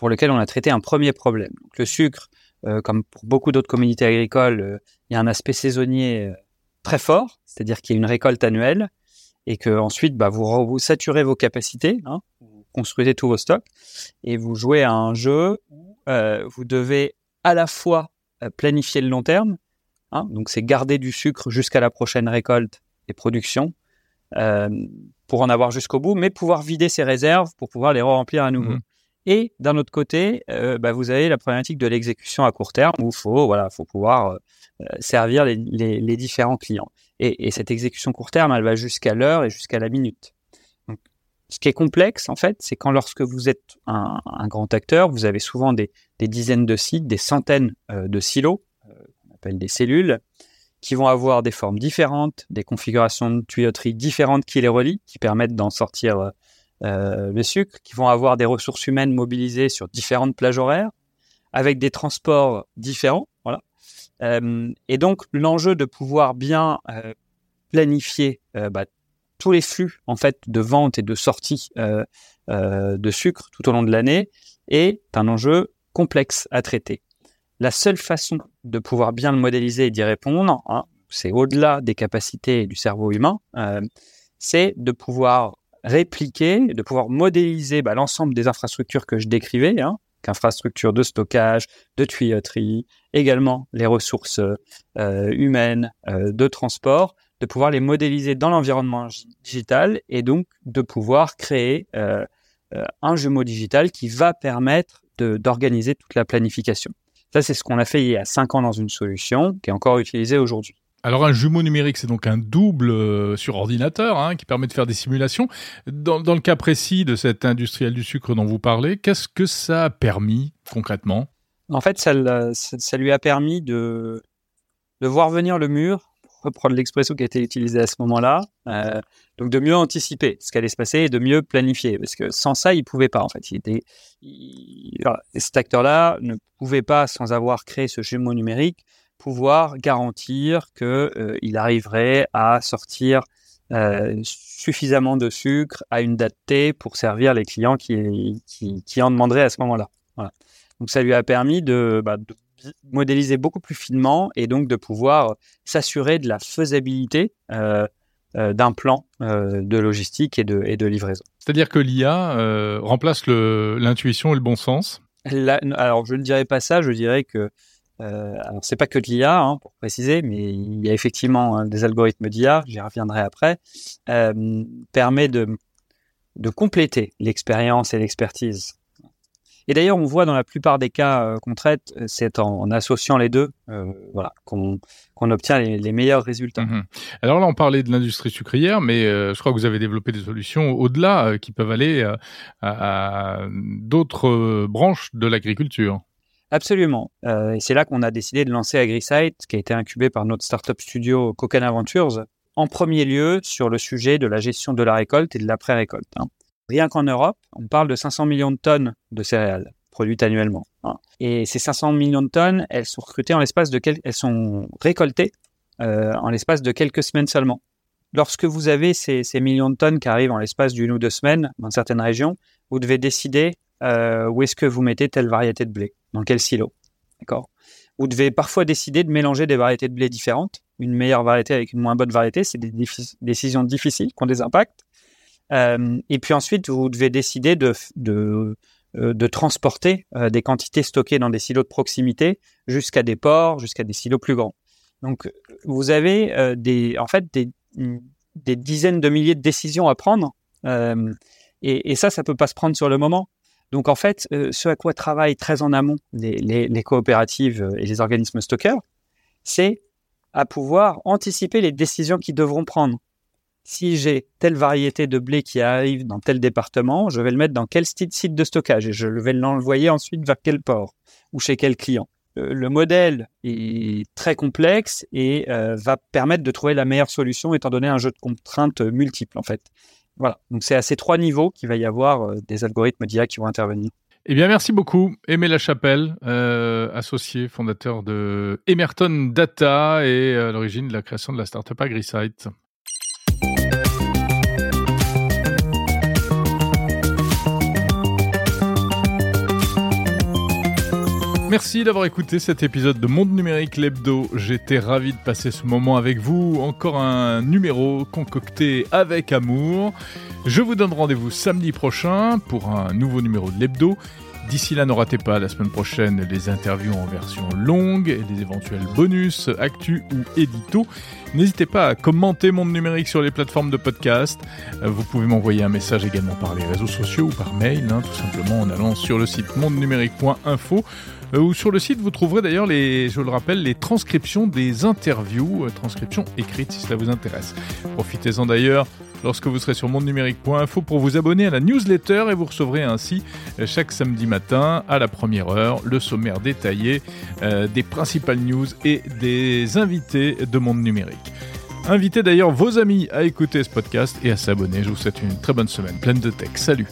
pour lequel on a traité un premier problème. le sucre, euh, comme pour beaucoup d'autres communautés agricoles, euh, il y a un aspect saisonnier euh, très fort, c'est-à-dire qu'il y a une récolte annuelle et que ensuite bah, vous, saturez vos capacités, hein, vous construisez tous vos stocks et vous jouez à un jeu où vous devez à la fois planifier le long terme, hein, donc c'est garder du sucre jusqu'à la prochaine récolte et production pour en avoir jusqu'au bout, mais pouvoir vider ses réserves pour pouvoir les remplir à nouveau. Mmh. Et d'un autre côté, euh, bah, vous avez la problématique de l'exécution à court terme où il faut, voilà, faut pouvoir euh, servir les, les, les, différents clients. Et, et, cette exécution court terme, elle va jusqu'à l'heure et jusqu'à la minute. Donc, ce qui est complexe, en fait, c'est quand lorsque vous êtes un, un, grand acteur, vous avez souvent des, des dizaines de sites, des centaines euh, de silos, qu'on appelle des cellules, qui vont avoir des formes différentes, des configurations de tuyauterie différentes qui les relient, qui permettent d'en sortir euh, le sucre, qui vont avoir des ressources humaines mobilisées sur différentes plages horaires, avec des transports différents. Voilà. Euh, et donc l'enjeu de pouvoir bien euh, planifier euh, bah, tous les flux en fait de vente et de sortie euh, de sucre tout au long de l'année est un enjeu complexe à traiter. La seule façon de pouvoir bien le modéliser et d'y répondre, hein, c'est au-delà des capacités du cerveau humain, c'est de pouvoir répliquer, de pouvoir modéliser bah, l'ensemble des infrastructures que je décrivais, hein, qu'infrastructures de stockage, de tuyauterie, également les ressources euh, humaines, euh, de transport, de pouvoir les modéliser dans l'environnement digital et donc de pouvoir créer euh, un jumeau digital qui va permettre d'organiser toute la planification. Ça, c'est ce qu'on a fait il y a cinq ans dans une solution qui est encore utilisée aujourd'hui. Alors un jumeau numérique, c'est donc un double euh, sur ordinateur hein, qui permet de faire des simulations. Dans, le cas précis de cet industriel du sucre dont vous parlez, qu'est-ce que ça a permis concrètement? En fait, ça, lui a permis de, voir venir le mur, pour reprendre l'expression qui a été utilisée à ce moment-là, euh, donc de mieux anticiper ce qui allait se passer et de mieux planifier, parce que sans ça, il pouvait pas en fait. Cet acteur-là ne pouvait pas, sans avoir créé ce jumeau numérique, pouvoir garantir que euh, arriverait à sortir euh, suffisamment de sucre à une date T pour servir les clients qui, qui, en demanderaient à ce moment-là. Voilà. Donc ça lui a permis de, bah, de, modéliser beaucoup plus finement et donc de pouvoir s'assurer de la faisabilité euh, euh d'un plan euh, de logistique et de, et de livraison. C'est-à-dire que l'IA remplace l'intuition et le bon sens? Alors je ne dirais pas ça, je dirais que euh, alors c'est pas que de l'IA, hein, pour préciser, mais il y a effectivement hein, des algorithmes d'IA, j'y reviendrai après, euh, permet de, de compléter l'expérience et l'expertise. Et d'ailleurs, on voit dans la plupart des cas euh, qu'on traite, euh, c'est en, associant les deux, euh, voilà, qu'on obtient les, meilleurs résultats. Mhm. Alors là, on parlait de l'industrie sucrière, mais je crois que vous avez développé des solutions au-delà qui peuvent aller à, d'autres branches de l'agriculture. Absolument. et c'est là qu'on a décidé de lancer AgriSite, qui a été incubé par notre startup studio Cocan Adventures, en premier lieu sur le sujet de la gestion de la récolte et de l'après-récolte. Hein. Rien qu'en Europe, on parle de 500 millions de tonnes de céréales produites annuellement. Hein. Et ces 500 millions de tonnes, elles sont recrutées en l'espace de elles sont récoltées euh, en l'espace de quelques semaines seulement. Lorsque vous avez ces, millions de tonnes qui arrivent en l'espace d'une ou deux semaines dans certaines régions, vous devez décider euh, où est-ce que vous mettez telle variété de blé, dans quel silo. D'accord? Vous devez parfois décider de mélanger des variétés de blé différentes, une meilleure variété avec une moins bonne variété. C'est des décisions difficiles qui ont des impacts. Euh, et puis ensuite, vous devez décider de, euh, transporter euh, des quantités stockées dans des silos de proximité jusqu'à des ports, jusqu'à des silos plus grands. Donc, vous avez des, en fait des, des dizaines de milliers de décisions à prendre. Et, et, ça, ça peut pas se prendre sur le moment. Donc, en fait, ce à quoi travaillent très en amont les, coopératives et les organismes stockeurs, c'est à pouvoir anticiper les décisions qu'ils devront prendre si j'ai telle variété de blé qui arrive dans tel département, je vais le mettre dans quel site de stockage et je vais l'envoyer ensuite vers quel port ou chez quel client. Le, modèle est très complexe et euh, va permettre de trouver la meilleure solution étant donné un jeu de contraintes multiples en fait. Voilà, donc c'est à ces trois niveaux qu'il va y avoir euh, des algorithmes d'IA qui vont intervenir. Eh bien, merci beaucoup, Aimé Lachapelle, euh, associé fondateur de Emerton Data et à l'origine de la création de la startup AgriSite. Merci d'avoir écouté cet épisode de Monde Numérique L'Hebdo. J'étais ravi de passer ce moment avec vous. Encore un numéro concocté avec amour. Je vous donne rendez-vous samedi prochain pour un nouveau numéro de L'Hebdo. D'ici là, ne ratez pas la semaine prochaine les interviews en version longue et les éventuels bonus, actus ou éditos. N'hésitez pas à commenter Monde Numérique sur les plateformes de podcast. Euh, vous pouvez m'envoyer un message également par les réseaux sociaux ou par mail, hein, tout simplement en allant sur le site mondenumérique.info euh, ou sur le site vous trouverez d'ailleurs les, je le rappelle, les transcriptions des interviews, euh, transcriptions écrites si cela vous intéresse. Profitez-en d'ailleurs lorsque vous serez sur mondenumérique.info pour vous abonner à la newsletter et vous recevrez ainsi euh, chaque samedi matin à la première heure le sommaire détaillé des principales news et des invités de Monde Numérique. Invitez d'ailleurs vos amis à écouter ce podcast et à s'abonner. Je vous souhaite une très bonne semaine pleine de tech. Salut